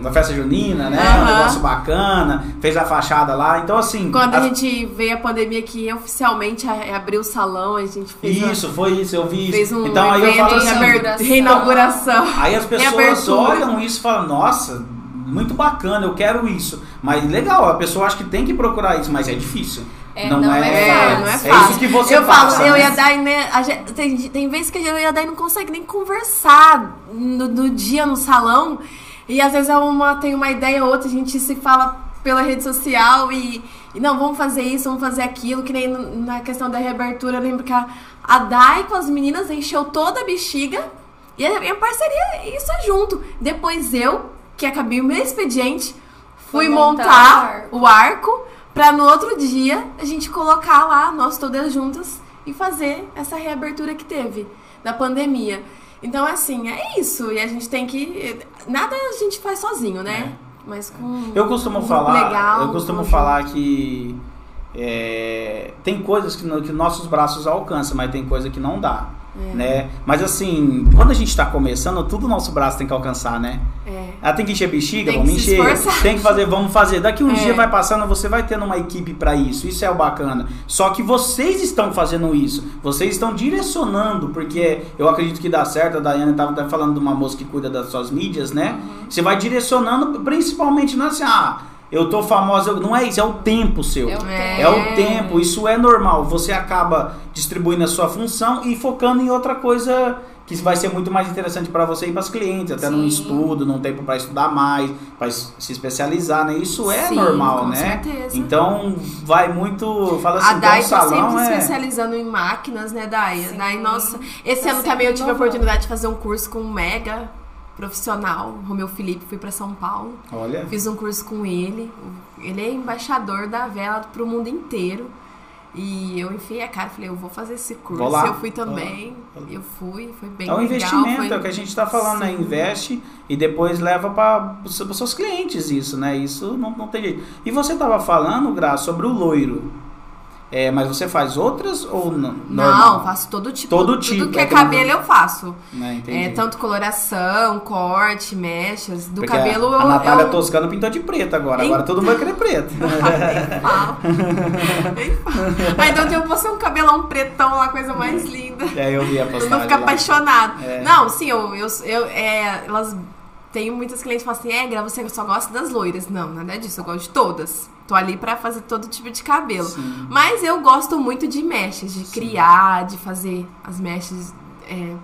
Na festa junina, né? Um Aham. negócio bacana. Fez a fachada lá. Então, assim. Quando a as- gente veio a pandemia que oficialmente a- abriu o salão, a gente fez, uma- Isso, foi isso, eu vi isso. fez um então aí eu falo assim. aber- reinauguração. Aí as pessoas olham isso e falam, nossa, muito bacana, eu quero isso. Mas legal, a pessoa acha que tem que procurar isso, mas é difícil. É, não é É, não é É fácil. isso que você eu falo, eu né? e a Dai, né? a gente- tem, tem vezes que eu e a Dai não consegue nem conversar no, no dia no salão. E às vezes é uma, tem uma ideia ou outra, a gente se fala pela rede social e, e não, vamos fazer isso, vamos fazer aquilo, que nem na questão da reabertura, eu lembro que a, a Dai com as meninas encheu toda a bexiga e a minha parceria, isso é junto. Depois eu, que acabei o meu expediente, fui Foi montar montar, o arco pra no outro dia a gente colocar lá, nós todas juntas, e fazer essa reabertura que teve da pandemia. Então, assim, é isso. E a gente tem que. Nada a gente faz sozinho, né? Mas com. Eu costumo um falar, legal, eu costumo falar que é, tem coisas que, no- que nossos braços alcançam, mas tem coisa que não dá. É. Né? Mas assim, quando a gente tá começando, tudo nosso braço tem que alcançar, né? É. Ela tem que encher bexiga, Tem vamos encher. esforçar. Tem que fazer, vamos fazer. Daqui um É. dia vai passando, você vai tendo uma equipe pra isso. Isso é o bacana. Só que vocês estão fazendo isso. Vocês estão direcionando, porque eu acredito que dá certo. A Daiane estava até falando de uma moça que cuida das suas mídias, né? Uhum. Você vai direcionando, principalmente não é assim, ah, eu tô famosa. eu- Não é isso, é o tempo seu. É o É. É o tempo, isso é normal. Você acaba distribuindo a sua função e focando em outra coisa que vai ser muito mais interessante para você e para os clientes, até num estudo, num tempo para estudar mais, para se especializar, né? Isso é Sim, normal, com né? certeza. Então vai muito, fala assim, a Dai tá salão sempre é especializando em máquinas, né, Dai? Sim. Dai, nossa. Esse Tá ano também eu tive a oportunidade de fazer um curso com um mega profissional, Romeu Felipe, fui pra São Paulo. Olha, Fiz um curso com ele. Ele é embaixador da vela pro mundo inteiro. E eu enfiei a cara, falei, eu vou fazer esse curso. Eu fui também. vou lá. Eu fui, foi bem é um legal. investimento, foi- é o que a gente está falando, né? Sim. Investe e depois leva para os seus clientes isso, né? Isso não, não tem jeito. E você estava falando, Gra, sobre o loiro. É, mas você faz outras ou não? Não, faço todo tipo. Todo Tudo tipo, que é é eu não- cabelo eu faço. Né, entendi. É, tanto coloração, corte, mechas. Do Porque cabelo a, a eu. Natália eu... Toscano pintou de preto agora. Então- Agora todo mundo vai querer preto. Fala. Nem fala. Aí então eu vou ser um cabelão pretão lá, coisa mais linda. é, eu vi a postagem. mundo fica lá. apaixonado. É. Não, sim, eu, eu, eu é, elas. Tenho muitas clientes que falam assim, é, Gra, você só gosta das loiras. Não, nada disso, eu gosto de todas. Tô ali pra fazer todo tipo de cabelo. Sim. Mas eu gosto muito de mechas, de criar, de fazer as mechas é,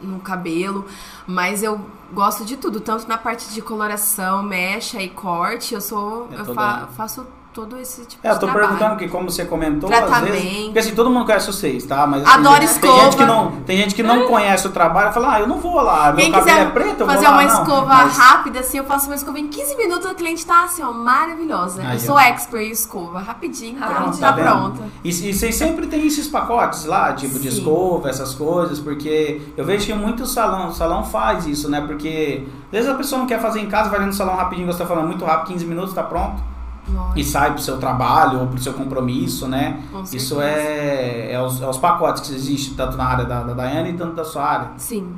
no cabelo. Mas eu gosto de tudo, tanto na parte de coloração, mecha e corte. Eu sou. É eu fa- faço todo esse tipo É, eu de tô trabalho. perguntando que como você comentou, às Tratamento. vezes. Porque assim, todo mundo conhece vocês, tá? Mas assim, Adoro tem escova. gente que não Tem gente que não conhece o trabalho e fala, ah, eu não vou lá, meu Quem cabelo quiser é preto, eu fazer vou lá. uma não. escova Mas- rápida, assim, eu faço uma escova em 15 minutos, o cliente tá assim, ó, maravilhosa. Aí, eu sou ó. expert em escova, rapidinho, Rapidinho. pronto, Tá tá pronta. E, e vocês sempre tem esses pacotes lá, tipo de Sim. escova, essas coisas, porque eu vejo que muito salão, o salão faz isso, né? Porque às vezes a pessoa não quer fazer em casa, vai ali no salão rapidinho, você tá falando muito rápido, 15 minutos, tá pronto. Nossa, E sai pro seu trabalho ou pro seu compromisso, né? com Isso é, é, os, é os pacotes que existem, tanto na área da, da Daiane e tanto da sua área. Sim.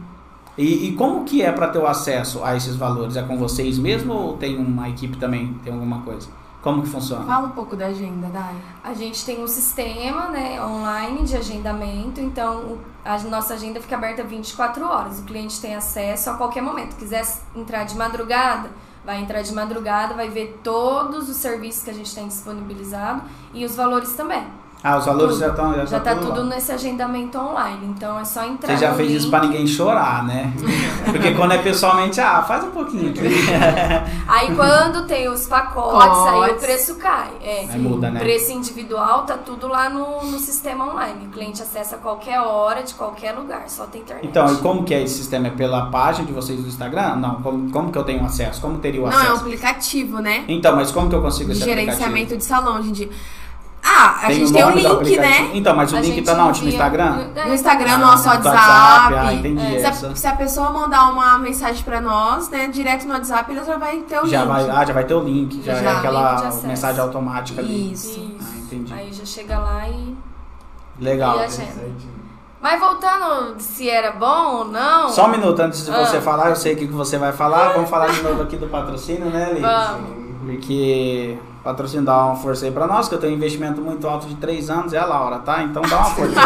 E, e como que é para ter o acesso a esses valores? É com vocês mesmo ou tem uma equipe também? Tem alguma coisa? Como que funciona? Fala um pouco da agenda, Dai. A gente tem um sistema né, online de agendamento, então a nossa agenda fica aberta 24 horas. O cliente tem acesso a qualquer momento. Quiser entrar de madrugada, vai entrar de madrugada, vai ver todos os serviços que a gente tem disponibilizado e os valores também. Ah, os valores Tudo. já estão já Já tá tá tudo tudo nesse agendamento online, então é só entrar Você já no fez isso link. pra ninguém chorar, né? Porque quando é pessoalmente, ah, faz um pouquinho aqui. Aí quando tem os pacotes, aí o preço cai. É. Aí muda, né? Preço individual tá tudo lá no, no sistema online. O cliente acessa a qualquer hora, de qualquer lugar, só tem internet. Então, e como que é esse sistema? É pela página de vocês do Instagram? Não, como, como que eu tenho acesso? Como teria o Não, é um acesso? aplicativo, né? Então, mas como que eu consigo esse gerenciamento de salão, dia. Ah, a Tem gente o tem o link, né? Então, mas o A link tá na onde? No Instagram? É, No Instagram, Ah, nosso no WhatsApp. WhatsApp, ah, entendi Se essa. a, se a pessoa mandar uma mensagem pra nós, né, direto no WhatsApp, ele já vai ter o Já link. vai, ah, já vai ter o link, já, Já, é aquela mensagem automática ali. Isso. Isso. Ah, entendi. Aí já chega lá e. Legal. E Mas voltando se era bom ou não. Só um minuto antes de você Ah. falar, eu sei o que que você vai falar. Vamos falar de novo aqui do patrocínio, né, Liz? Vamos. Porque dá uma força aí pra nós, que eu tenho um investimento muito alto de 3 anos, é a Laura, tá? Então dá uma força.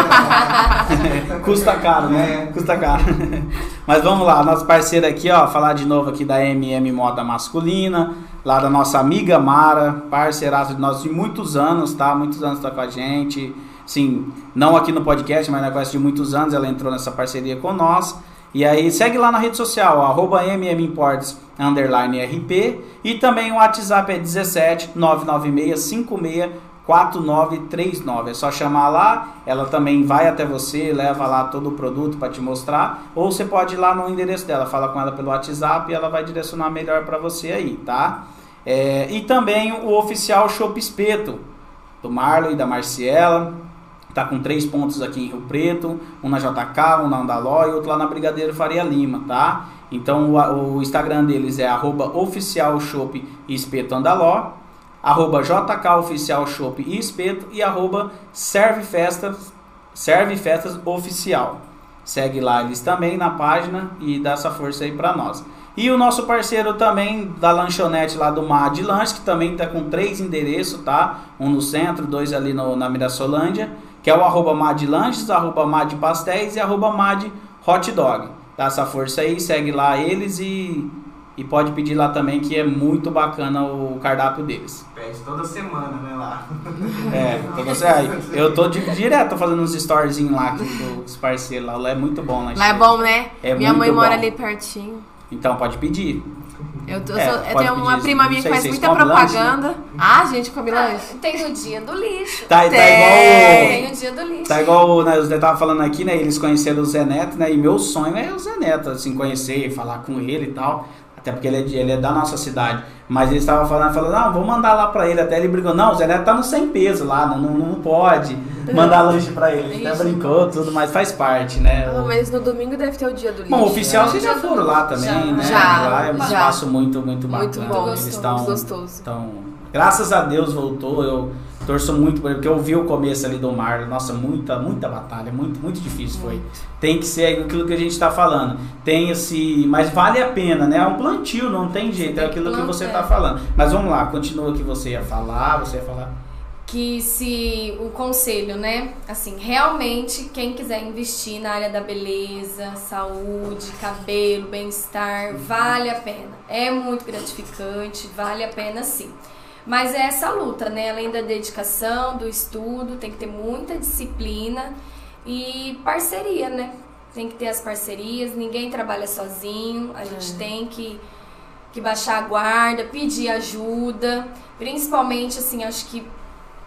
Custa caro, né? Custa caro. Mas vamos lá, nosso parceiro aqui, ó, falar de novo aqui da MM Moda Masculina, lá da nossa amiga Mara, parceiraça de nós de muitos anos, tá? Muitos anos tá com a gente. Sim, não aqui no podcast, mas na negócio de muitos anos ela entrou nessa parceria com nós. E aí segue lá na rede social, arroba mmimports, underline RP. E também o WhatsApp é 17 996 56 4939. É só chamar lá, ela também vai até você, leva lá todo o produto para te mostrar. Ou você pode ir lá no endereço dela, fala com ela pelo WhatsApp e ela vai direcionar melhor para você aí, tá? É, e também o oficial Shop Espeto, do Marlon e da Marciela. Tá com três pontos aqui em Rio Preto, um na JK, um na Andaló e outro lá na Brigadeiro Faria Lima, tá? Então o, o Instagram deles é arroba oficial shop e espeto Andaló, arroba e espeto e arroba oficial. Segue lá eles também na página e dá essa força aí pra nós. E o nosso parceiro também da lanchonete lá do Mad Lanche, que também tá com três endereços, tá? Um no centro, dois ali no, na Mirassolândia, que é o arroba Mad Lanches, arroba Mad Pastéis e arroba Mad Hot Dog. Dá essa força aí, segue lá eles e, e pode pedir lá também, que é muito bacana o cardápio deles. Pede toda semana, né, lá. É, então você aí. Eu tô di- direto fazendo uns storyzinhos lá com os parceiros lá. Lá é muito bom lá. Lá é bom, né? É Minha muito mãe mora bom. ali pertinho. Então pode pedir. Eu, É, sou- eu tenho uma prima Não minha que faz muita comem lanche, propaganda. Ah, gente, come Ah, lanche. tem o dia do lixo. Tá, tá Tem. igual. Tem o dia do lixo. Tá igual, né, o Zé tava falando aqui, né? Eles conheceram o Zé Neto, né? E meu sonho é o Zé Neto, assim, conhecer, falar com ele e tal. Até porque ele é, ele é da nossa cidade. Mas eles estavam falando, falando, não, vou mandar lá pra ele. Até ele brigou, não, o Zé Neto tá no 100 peso lá, não, não, não pode mandar lanche pra ele. Ele até brincou, tudo, mas faz parte, né? Ah, mas no domingo deve ter o dia do lixo. Bom, oficial né? vocês já foram lá também, Já. né? Já, lá é um já. espaço muito, muito bacana. Muito bom, Eles gostoso, estão, gostoso. estão- graças a Deus voltou. Eu torço muito por ele, porque eu vi o começo ali do Mar. Nossa, muita, muita batalha, muito, muito difícil foi. Tem que ser aquilo que a gente está falando. Tem esse, mas vale a pena, né? É um plantio, não tem jeito. É aquilo que que você está falando. Mas vamos lá, continua o que você ia falar. Você ia falar. Que se o conselho, né? Assim, realmente quem quiser investir na área da beleza, saúde, cabelo, bem-estar, vale a pena. É muito gratificante, vale a pena sim. Mas é essa luta, né? Além da dedicação, do estudo, tem que ter muita disciplina e parceria, né? Tem que ter as parcerias, ninguém trabalha sozinho, a gente É. tem que, que baixar a guarda, pedir ajuda, principalmente assim, acho que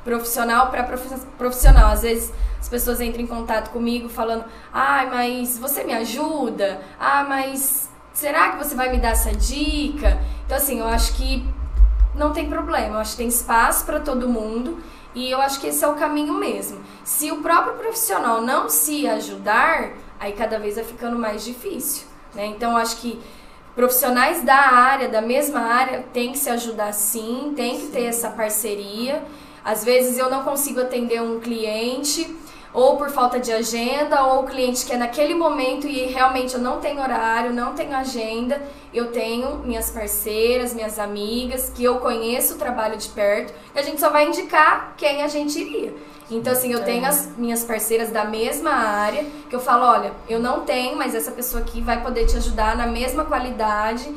profissional para profissional. Às vezes as pessoas entram em contato comigo falando: "Ai, mas você me ajuda? Ah, mas será que você vai me dar essa dica?" Então assim, eu acho que não tem problema. Eu acho que tem espaço para todo mundo e eu acho que esse é o caminho mesmo. Se o próprio profissional não se ajudar, aí cada vez vai ficando mais difícil, né? Então eu acho que profissionais da área, da mesma área, tem que se ajudar sim, tem que ter essa parceria. Às vezes eu não consigo atender um cliente ou por falta de agenda, ou o cliente que é naquele momento e realmente eu não tenho horário, não tenho agenda, eu tenho minhas parceiras, minhas amigas, que eu conheço o trabalho de perto, e a gente só vai indicar quem a gente iria. Então, assim, eu tenho as minhas parceiras da mesma área, que eu falo, olha, eu não tenho, mas essa pessoa aqui vai poder te ajudar na mesma qualidade,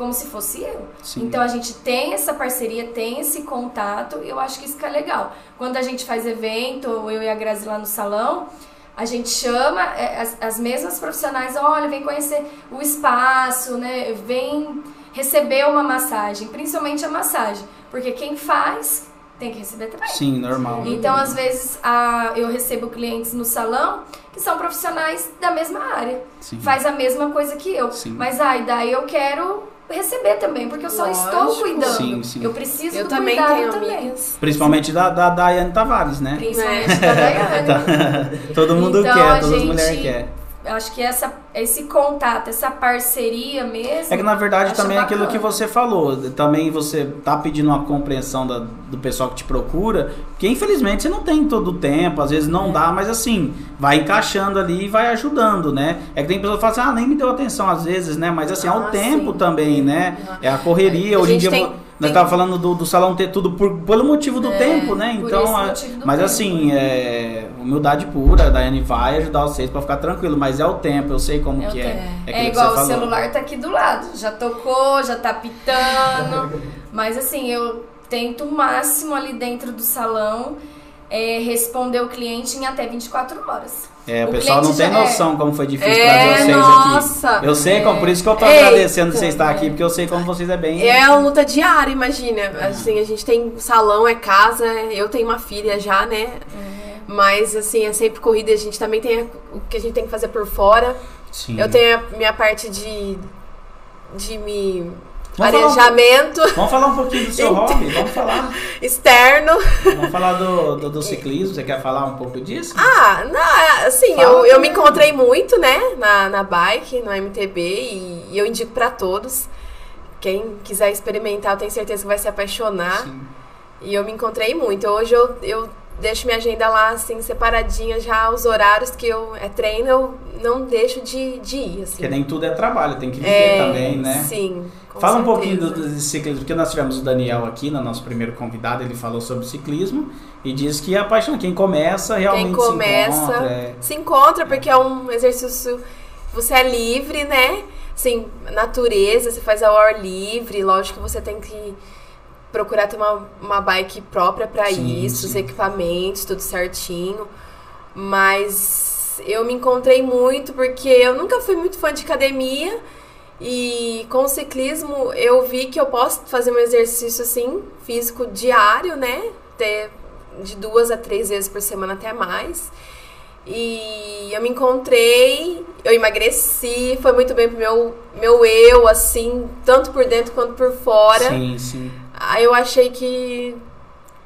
como se fosse eu. Sim. Então a gente tem essa parceria, tem esse contato, e eu acho que isso que é legal. Quando a gente faz evento, eu e a Grazi lá no salão, a gente chama é, as, as mesmas profissionais, olha, vem conhecer o espaço, né? Vem receber uma massagem, principalmente a massagem, porque quem faz tem que receber também. Sim, normal. Então, às vezes, a, eu recebo clientes no salão que são profissionais da mesma área. Sim. Faz a mesma coisa que eu. Sim. Mas, ai, daí eu quero receber também, porque eu só estou Lógico. cuidando. Sim, sim. Eu preciso Eu do também cuidado tenho também. amigas. Principalmente da, da Daiane Tavares, né? Principalmente É. da Daiane. Todo mundo Então, quer, todas as mulheres querem. Eu acho que essa, esse contato, essa parceria mesmo. É que na verdade também é aquilo que você falou. Também você tá pedindo uma compreensão da- do pessoal que te procura, porque infelizmente você não tem todo o tempo, às vezes É. não dá, mas assim, vai encaixando ali e vai ajudando, né? É que tem pessoas que falam assim, ah, nem me deu atenção às vezes, né? Mas assim, é o Ah, tempo sim. também, né? É a correria. A Hoje em dia. tem- nós tava falando do, do salão ter tudo por, pelo motivo do É, tempo, né? por Então, esse a- mas tempo. assim, é, humildade pura, a Daiane vai ajudar vocês pra ficar tranquilo, mas é o tempo, eu sei como É que é. É, É, igual você o falou. celular tá aqui do lado. Já tocou, já tá pitando. mas assim, eu tento o máximo ali dentro do salão é, responder o cliente em até 24 horas. É, o O pessoal não tem noção como foi difícil É, pra vocês nossa. aqui. Eu sei como, por isso que eu tô Eita. agradecendo você estar aqui, porque eu sei como vocês é bem. É uma luta diária, imagina. Assim, a gente tem salão, é casa, eu tenho uma filha já, né? Mas, assim, é sempre corrida. A gente também tem o que a gente tem que fazer por fora. Sim. Eu tenho a minha parte de, de me... Vamos falar um arejamento Vamos falar um pouquinho do seu Então. hobby, vamos falar. externo. Vamos falar do, do, do ciclismo, você quer falar um pouco disso? Ah, não, assim, Fala eu, eu me encontrei muito, né, na, na bike, no MTB, e, e eu indico pra todos. Quem quiser experimentar, eu tenho certeza que vai se apaixonar. Sim. E eu me encontrei muito. Hoje eu, eu deixo minha agenda lá, assim, separadinha já, os horários que eu é treino, eu não deixo de, de ir, assim. Porque nem tudo é trabalho, tem que viver É, também, né? Sim. Fala um certeza. pouquinho do, do ciclismo, porque nós tivemos o Daniel aqui, no nosso primeiro convidado, ele falou sobre ciclismo e diz que é apaixonante. Quem começa realmente Quem começa se encontra. é. se encontra porque é um exercício você é livre, né? Assim, natureza, você faz ao ar livre, lógico que você tem que procurar ter uma, uma bike própria para isso, sim. os equipamentos, tudo certinho. Mas eu me encontrei muito porque eu nunca fui muito fã de academia e com o ciclismo eu vi que eu posso fazer um exercício assim, físico diário, né? Ter de duas a três vezes por semana até mais. E eu me encontrei, eu emagreci, foi muito bem pro meu, meu eu, assim, tanto por dentro quanto por fora. Sim, sim. Aí eu achei que,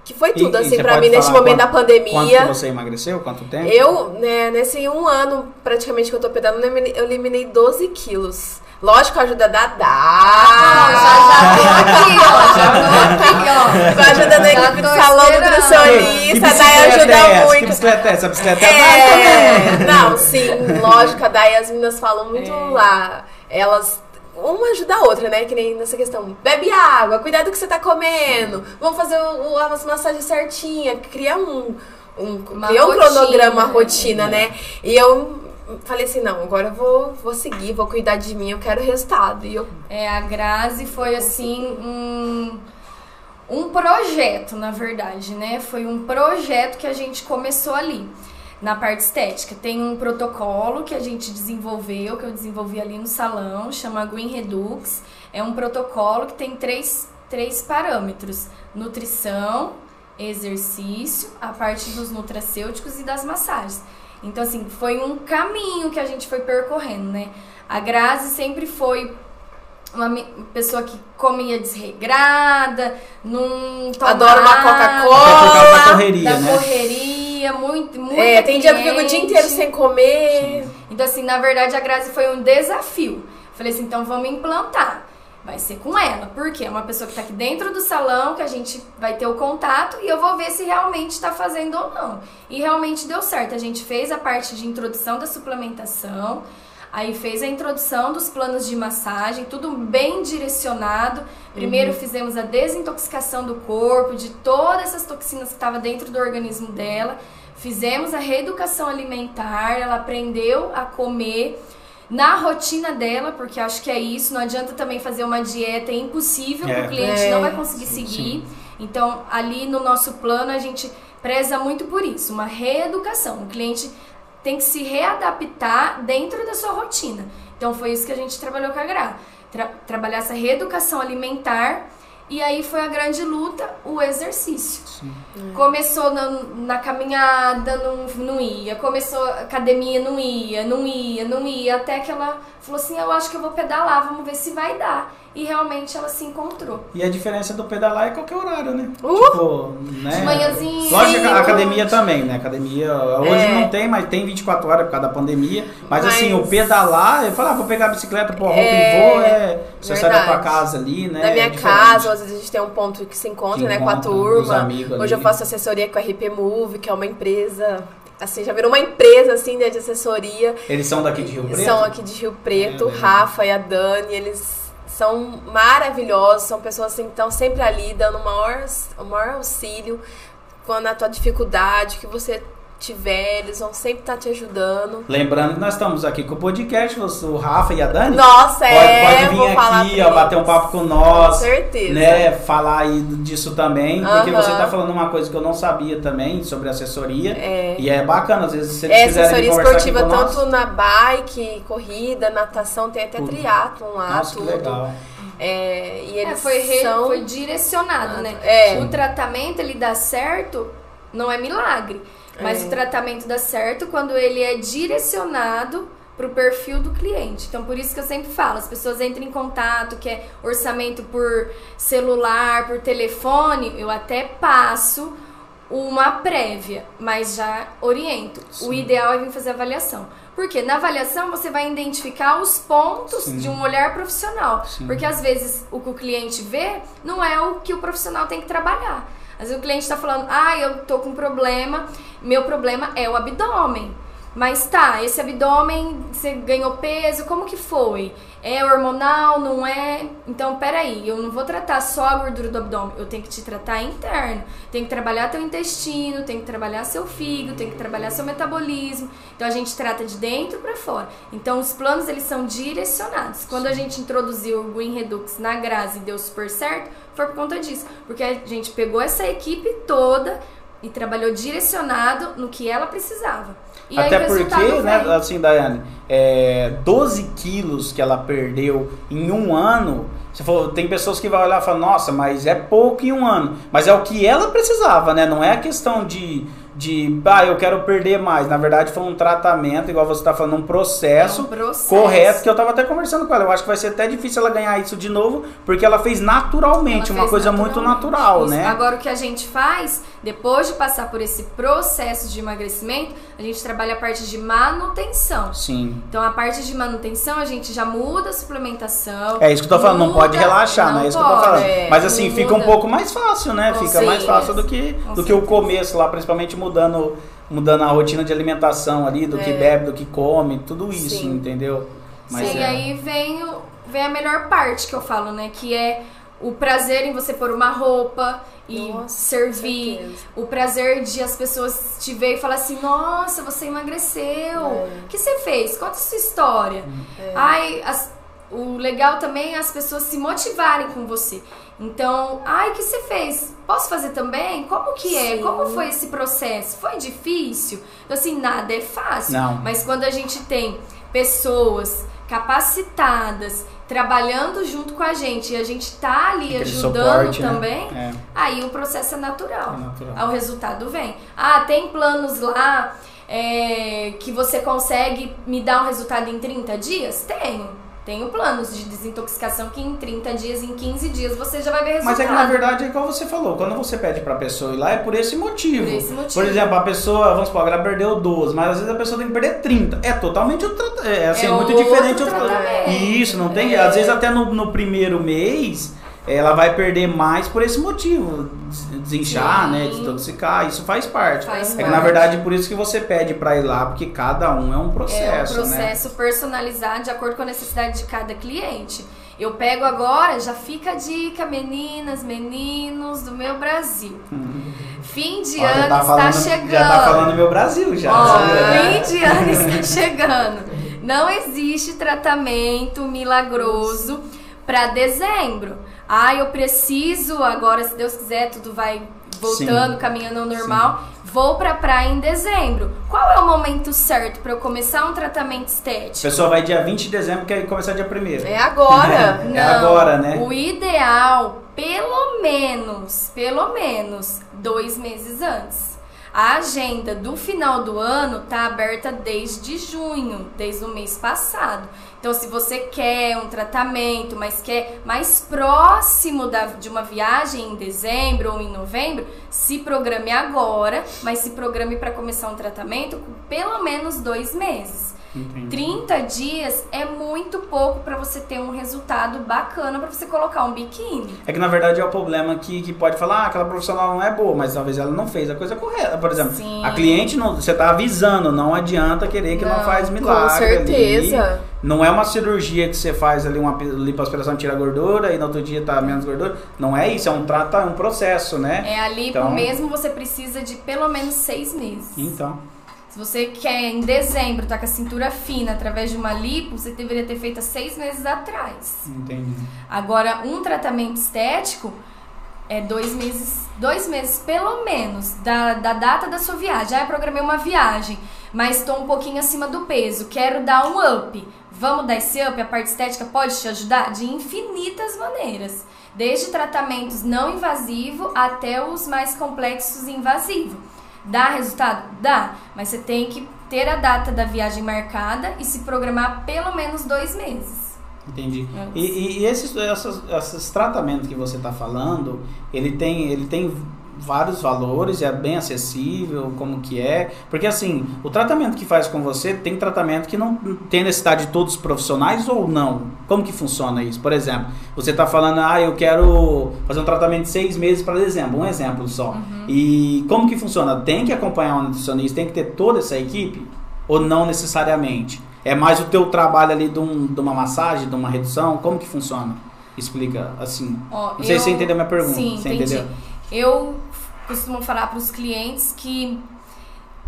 que foi tudo, e assim, pode mim, nesse momento quanto- da pandemia. Quanto você emagreceu? Quanto tempo? Eu, né, nesse um ano praticamente que eu tô pedalando, eu eliminei- eu eliminei 12 quilos. Lógico, a ajuda da Dá. Ah, já, já tô aqui, ó. Já tô aqui, ó. Com a ajuda da Já equipe do tô salão nutricionista, a Dai bicicleta ajuda é essa? Que muito. bicicleta é essa? A bicicleta é, a. É, não, sim, lógico, a Dai as meninas falam muito É. lá. Elas. Uma ajuda a outra, né? Que nem nessa questão. Bebe água, cuidado do que você tá comendo. Vamos fazer o, as massagens certinha. Cria um. um cria um rotina, cronograma, uma né? rotina, né? E eu falei assim: não, agora eu vou, vou seguir, vou cuidar de mim, eu quero resultado. E eu. É, a Grazi foi assim um, um projeto, na verdade, né? Foi um projeto que a gente começou ali na parte estética. Tem um protocolo que a gente desenvolveu, que eu desenvolvi ali no salão, chama Green Redux. É um protocolo que tem três, três parâmetros: nutrição, exercício, a parte dos nutracêuticos e das massagens. Então, assim, foi um caminho que a gente foi percorrendo, né? A Grazi sempre foi uma pessoa que comia desregrada, não tomava... Adora uma Coca-Cola. Da correria, da né? correria, muito, muito É, tem dia que eu fico o dia inteiro sem comer. Então, assim, na verdade, a Grazi foi um desafio. Falei assim, então vamos implantar. Vai ser com ela, porque é uma pessoa que tá aqui dentro do salão, que a gente vai ter o contato e eu vou ver se realmente está fazendo ou não. E realmente deu certo. A gente fez a parte de introdução da suplementação, Aí fez a introdução dos planos de massagem, tudo bem direcionado. Primeiro Uhum. fizemos a desintoxicação do corpo, de todas essas toxinas que estavam dentro do organismo dela. Fizemos a reeducação alimentar, ela aprendeu a comer na rotina dela, porque acho que é isso. Não adianta também fazer uma dieta é impossível, É. que o cliente É, não vai conseguir sim, seguir. Então, ali no nosso plano, a gente preza muito por isso, uma reeducação. O cliente tem que se readaptar dentro da sua rotina. Então foi isso que a gente trabalhou com a Gra. Tra trabalhar essa reeducação alimentar e aí foi a grande luta, o exercício. Começou na, na caminhada, não, não ia. Começou academia, não ia, não ia, não ia. Até que ela falou assim, eu acho que eu vou pedalar, vamos ver se vai dar. E realmente ela se encontrou. E a diferença do pedalar é qualquer horário, né? Uh! Tipo, né? De manhãzinha. Lógico que a academia também, né? Academia hoje É. não tem, mas tem 24 horas por causa da pandemia. Mas, Mas- assim, o pedalar, eu falo, ah, vou pegar a bicicleta, pôr a roupa É, e vou, é. Você sai da tua verdade. casa ali, né? Na minha é casa, às vezes a gente tem um ponto que se encontra, Que né, com a turma. Hoje eu ali. faço assessoria com a RP Move, que é uma empresa, assim, já virou uma empresa, assim, né, de assessoria. Eles são daqui de Rio Preto? São aqui de Rio Preto, É, o Rafa e a Dani, eles são maravilhosos, são pessoas assim, que estão sempre ali, dando o maior, o maior auxílio quando a tua dificuldade que você tiver, eles vão sempre estar te ajudando. Lembrando que nós estamos aqui com o podcast, o Rafa e a Dani. Nossa, Pode, é, pode vir aqui, ó, bater um papo com nós. Com certeza. Né, falar aí disso também, porque Aham. você tá falando uma coisa que eu não sabia também sobre assessoria. É. E é bacana, às vezes, se eles É quiserem assessoria esportiva nós. tanto na bike, corrida, natação, tem até Tudo. triatlon lá, Nossa, que tudo. legal. É, e É, eles foi, re- são... foi direcionado, né? É. O tratamento, ele dá certo, não é milagre. Mas É. o tratamento dá certo quando ele é direcionado para o perfil do cliente. Então, por isso que eu sempre falo, as pessoas entram em contato, que é orçamento por celular, por telefone, eu até passo uma prévia, mas já oriento. O ideal é vir fazer avaliação. Porque na avaliação você vai identificar os pontos Sim. de um olhar profissional. Sim. Porque às vezes o que o cliente vê não é o que o profissional tem que trabalhar. Às vezes o cliente está falando, ah, eu tô com problema, meu problema é o abdômen. Mas tá, esse abdômen, você ganhou peso, como que foi? É hormonal, não é? Então, peraí, eu não vou tratar só a gordura do abdômen, eu tenho que te tratar interno. Tenho que trabalhar teu intestino, tenho que trabalhar seu fígado, tenho que trabalhar seu metabolismo. Então, a gente trata de dentro para fora. Então, os planos, eles são direcionados. Quando a gente introduziu o Green Redux na Grazi e deu super certo, foi por conta disso. Porque a gente pegou essa equipe toda e trabalhou direcionado no que ela precisava. E Até porque, né, assim, Daiane, é, 12 quilos que ela perdeu em um ano. Você falou, tem pessoas que vão olhar e falar, nossa, mas é pouco em um ano. Mas é o que ela precisava, né? Não é a questão de, de ah, eu quero perder mais. Na verdade, foi um tratamento, igual você está falando, um processo, É um processo. correto, que eu tava até conversando com ela. Eu acho que vai ser até difícil ela ganhar isso de novo, porque ela fez naturalmente, Ela uma fez coisa muito naturalmente. natural, Isso. né? Agora, o que a gente faz, depois de passar por esse processo de emagrecimento, a gente trabalha a parte de manutenção. Sim. Então, a parte de manutenção, a gente já muda a suplementação. É isso que eu tô falando, não pode muda- relaxar, não né? É isso que eu tô pode, falando. é, Mas assim, não fica um muda. pouco mais fácil, né? Com fica mais fácil do que, do que o começo lá, principalmente mudando, mudando a rotina de alimentação ali, do que É. bebe, do que come, tudo isso, Sim. entendeu? Sim, é. aí vem, o- vem a melhor parte que eu falo, né? Que é o prazer em você pôr uma roupa e Nossa, servir. O prazer de as pessoas te ver e falar assim, nossa, você emagreceu. O que você fez? Conta sua história. É. Ai, as- o legal também é as pessoas se motivarem com você. Então, ai, o que você fez? Posso fazer também? Como que é? Sim. Como foi esse processo? Foi difícil? Então, assim, nada é fácil. Não. Mas quando a gente tem pessoas capacitadas trabalhando junto com a gente e a gente tá ali Aquele ajudando suporte, né? também, É. aí o processo é natural. É natural. O resultado vem. Ah, tem planos lá é, que você consegue me dar um resultado em 30 dias? Tenho. Tenho planos de desintoxicação que em 30 dias, em 15 dias, você já vai ver resultado. Mas é que na verdade é igual você falou, quando você pede pra pessoa ir lá é por esse motivo. Por esse motivo. Por exemplo, a pessoa, vamos supor, ela perdeu 12, mas às vezes a pessoa tem que perder 30. É totalmente outro é assim, É muito diferente. outro- tratamento. Isso, não tem. É. Às vezes até no, no primeiro mês ela vai perder mais por esse motivo. Des- Desinchar, Sim. né? Desintoxicar, isso faz parte. Faz é que parte. na verdade por isso que você pede pra ir lá, porque cada um é um É um processo, né? processo personalizado de acordo com a necessidade de cada cliente. Eu pego agora, já fica a dica, meninas, meninos do meu Brasil. Fim de Ó, ano tá está falando- chegando. Já tá falando meu Brasil já. Ó, né? fim de ano está chegando. Não existe tratamento milagroso para dezembro. Ah, eu preciso agora, se Deus quiser, tudo vai voltando, Sim. caminhando ao normal. Vou pra praia em dezembro. Qual é o momento certo para eu começar um tratamento A estético? pessoa vai dia 20 de dezembro quer começar dia 1 É agora. É agora, né? O ideal, pelo menos, pelo menos, dois meses antes. A agenda do final do ano tá aberta desde junho, desde o mês passado. Então, se você quer um tratamento, mas quer mais próximo da, de uma viagem em dezembro ou em novembro, se programe agora, mas se programe para começar um tratamento com pelo menos dois meses. Entendi. 30 dias é muito pouco para você ter um resultado bacana para você colocar um biquíni. É que na verdade é o problema que, que pode falar, ah, aquela profissional não é boa, mas talvez ela não fez a coisa correta. Por exemplo, Sim. a cliente não, você tá avisando, não adianta querer que não, Não, faz Com milagre. certeza. ali. Não é uma cirurgia que você faz ali uma lipoaspiração tira gordura e no outro dia tá menos gordura. Não é isso, é um trata, é um processo, né? É ali Então- mesmo você precisa de pelo menos seis meses. Então, Se você quer em dezembro tá com a cintura fina através de uma lipo, você deveria ter feito há seis meses atrás. entendi. Agora, um tratamento estético é dois meses, dois meses pelo menos da, da data da sua viagem. Ah, eu programei uma viagem, mas estou um pouquinho acima do peso, quero dar um up. Vamos dar esse up? A parte estética pode te ajudar de infinitas maneiras. Desde tratamentos não invasivos até os mais complexos invasivos. Dá resultado? Dá, mas você tem que ter a data da viagem marcada e se programar pelo menos dois meses. Entendi. E, e- esses, essas- esses tratamentos que você está falando, ele tem, ele tem vários valores, é bem acessível, como que é. Porque assim, o tratamento que faz com você, tem tratamento que não tem necessidade de todos os profissionais ou não? Como que funciona isso? Por exemplo, você está falando, ah, eu quero fazer um tratamento de seis meses para dezembro, um exemplo só. E como que funciona? Tem que acompanhar um nutricionista, tem que ter toda essa equipe? Ou não necessariamente? É mais o teu trabalho ali de, um- de uma massagem, de uma redução? Como que funciona? Explica assim. Ó, Não sei se você eu- entendeu a minha pergunta. Sim, você entendi. entendeu? Eu costumo falar para os clientes que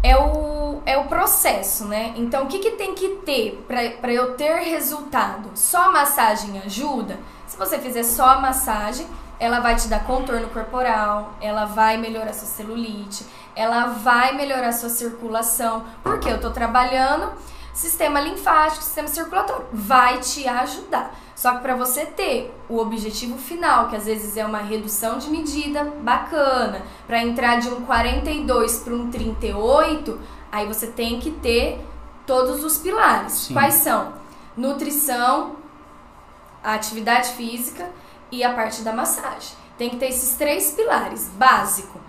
é o, é o processo, né? Então, o que, que tem que ter para eu ter resultado? Só a massagem ajuda? Se você fizer só a massagem, ela vai te dar contorno corporal, ela vai melhorar sua celulite, ela vai melhorar sua circulação, porque eu tô trabalhando sistema linfático, sistema circulatório, vai te ajudar. Só que para você ter o objetivo final, que às vezes é uma redução de medida bacana, para entrar de um 42 para um 38, aí você tem que ter todos os pilares. Sim. Quais são? Nutrição, a atividade física e a parte da massagem. Tem que ter esses três pilares básico.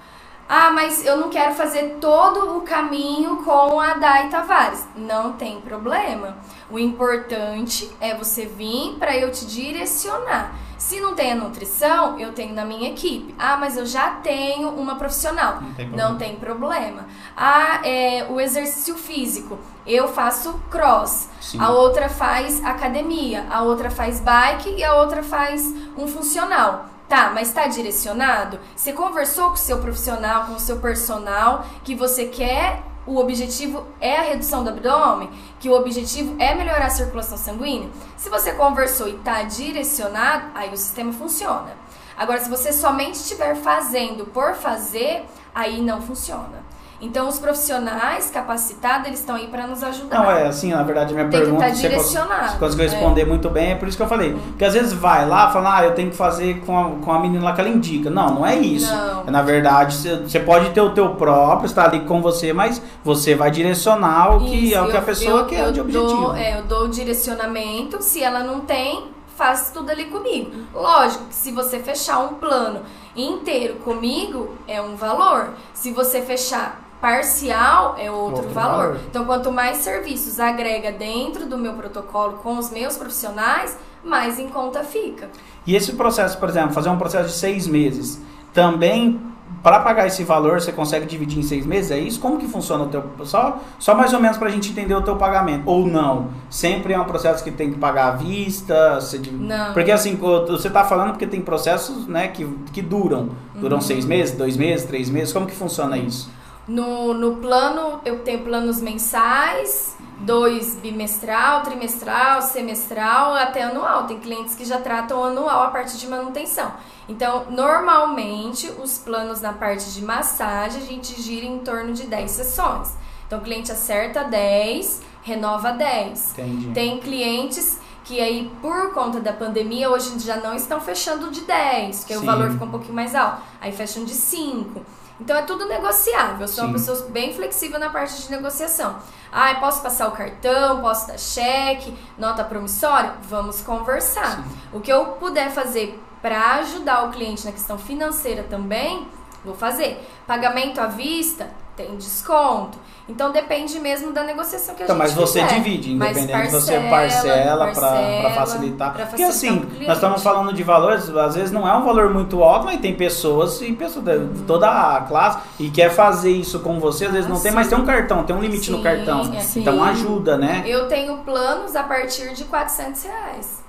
Ah, mas eu não quero fazer todo o caminho com a Dai Tavares. Não tem problema. O importante é você vir para eu te direcionar. Se não tem a nutrição, eu tenho na minha equipe. Ah, mas eu já tenho uma profissional. Não tem problema. Não tem problema. Ah, é, o exercício físico. Eu faço cross. Sim. A outra faz academia. A outra faz bike e a outra faz um funcional. Tá, mas tá direcionado? Você conversou com o seu profissional, com o seu personal, que você quer, o objetivo é a redução do abdômen, que o objetivo é melhorar a circulação sanguínea? Se você conversou e tá direcionado, aí o sistema funciona. Agora, se você somente estiver fazendo por fazer, aí não funciona. Então, os profissionais capacitados, eles estão aí para nos ajudar. Não, é assim, na verdade, minha Tem que pergunta tá você cons- direcionado, você conseguiu é. responder muito bem, é por isso que eu falei. Porque às vezes vai lá, fala, ah, eu tenho que fazer com a, com a menina lá que ela indica. Não, não é isso. Não. Na verdade, você- pode ter o teu próprio, está ali com você, mas você vai direcionar o que, Isso, é o que a eu- pessoa eu- quer eu de objetivo. Dou, é, eu dou o direcionamento, se ela não tem, faz tudo ali comigo. Lógico que se você fechar um plano inteiro comigo, é um valor. Se você fechar parcial, é outro, Outro valor. valor. Então, quanto mais serviços agrega dentro do meu protocolo com os meus profissionais, mais em conta fica. E esse processo, por exemplo, fazer um processo de seis meses, também para pagar esse valor você consegue dividir em seis meses? É isso? Como que funciona o teu. Só, só mais ou menos para a gente entender o teu pagamento. Ou não? Sempre é um processo que tem que pagar à vista? Você Não. Porque assim, você está falando porque tem processos né, que, que duram. Duram Uhum. seis meses, dois meses, três meses. Como que funciona isso? No, no plano, eu tenho planos mensais, dois bimestral, trimestral, semestral, até anual. Tem clientes que já tratam anual a parte de manutenção. Então, normalmente, os planos na parte de massagem, a gente gira em torno de 10 sessões. Então, o cliente acerta 10, renova 10. Entendi. Tem clientes que aí, por conta da pandemia, hoje já não estão fechando de 10, porque Sim. o valor fica um pouquinho mais alto. Aí fecham de 5. Então é tudo negociável. Eu sou uma Sim. pessoa bem flexível na parte de negociação. Ah, posso passar o cartão, posso dar cheque, nota promissória? Vamos conversar. O que eu puder fazer para ajudar o cliente na questão financeira também, vou fazer. Pagamento à vista, tem desconto. Então depende mesmo da negociação que a Então, gente mas você divide, Mas independente você parcela para parcela, facilitar. pra Porque facilitar assim, nós estamos falando de valores, às vezes não é um valor muito alto, mas tem pessoas e pessoas de toda a classe e quer fazer isso com você, às vezes Ah, não tem, sim. mas tem um cartão, tem um limite no Sim, cartão. é. Sim. Então ajuda, né? Eu tenho planos a partir de 400 reais.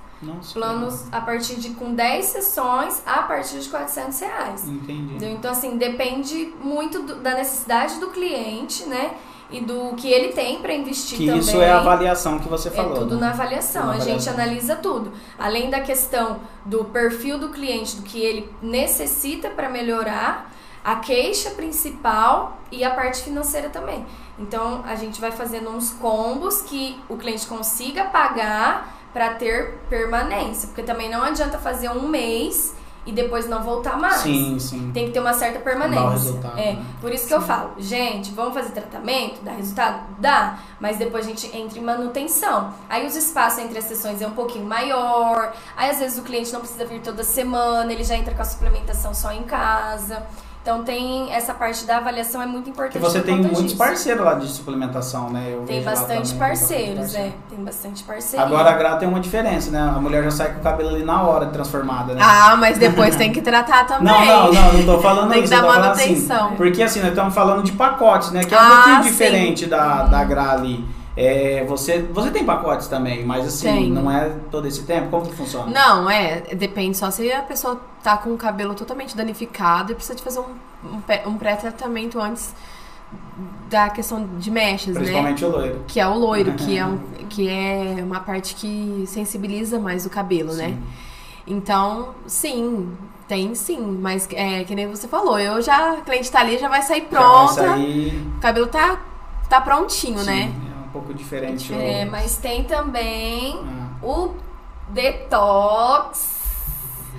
Planos a partir de com 10 sessões a partir de 400 reais. Entendi. Então, assim, depende muito do- da necessidade do cliente, né? E do que ele tem para investir Que também. isso é a avaliação que você É falou. tudo né? na avaliação. Na A gente avaliação. analisa tudo. Além da questão do perfil do cliente, do que ele necessita para melhorar, a queixa principal e a parte financeira também. Então, a gente vai fazendo uns combos que o cliente consiga pagar para ter permanência. Porque também não adianta fazer um mês e depois não voltar mais. Sim, sim. Tem que ter uma certa Dá permanência. resultado, é, né? por isso que eu falo, gente, vamos fazer tratamento, dá resultado? Dá, mas depois a gente entra em manutenção. Aí os espaços entre as sessões é um pouquinho maior, aí às vezes o cliente não precisa vir toda semana, ele já entra com a suplementação só em casa. Então tem essa parte da avaliação é muito importante. Que você tem muitos disso. parceiros lá de suplementação, né? Eu Tem bastante também, tem parceiros, é. Tem bastante parceiro. Agora a Gra tem uma diferença, né? A mulher já sai com o cabelo ali na hora transformada, né? Ah, mas depois tem que tratar também. Não, não, não, não tô falando Tem que isso. eu dar tô falando manutenção. Assim, porque assim, nós estamos falando de pacotes, né? Que é um Ah, pouquinho sim. diferente da, da Gra ali. É, você, você tem pacotes também, mas assim, Tenho. não é todo esse tempo? Como que funciona? Não, é, depende só se a pessoa tá com o cabelo totalmente danificado e precisa de fazer um, um pré-tratamento antes da questão de mechas, né? Principalmente o loiro. Que é o loiro, que é, um, que é uma parte que sensibiliza mais o cabelo, né? Sim. Então, sim, tem sim, mas é que nem você falou, eu já, a cliente tá ali, já vai sair Já vai pronta, sair, o cabelo tá, tá prontinho, sim, né? Pouco diferente. É, mas tem também Ah. o detox.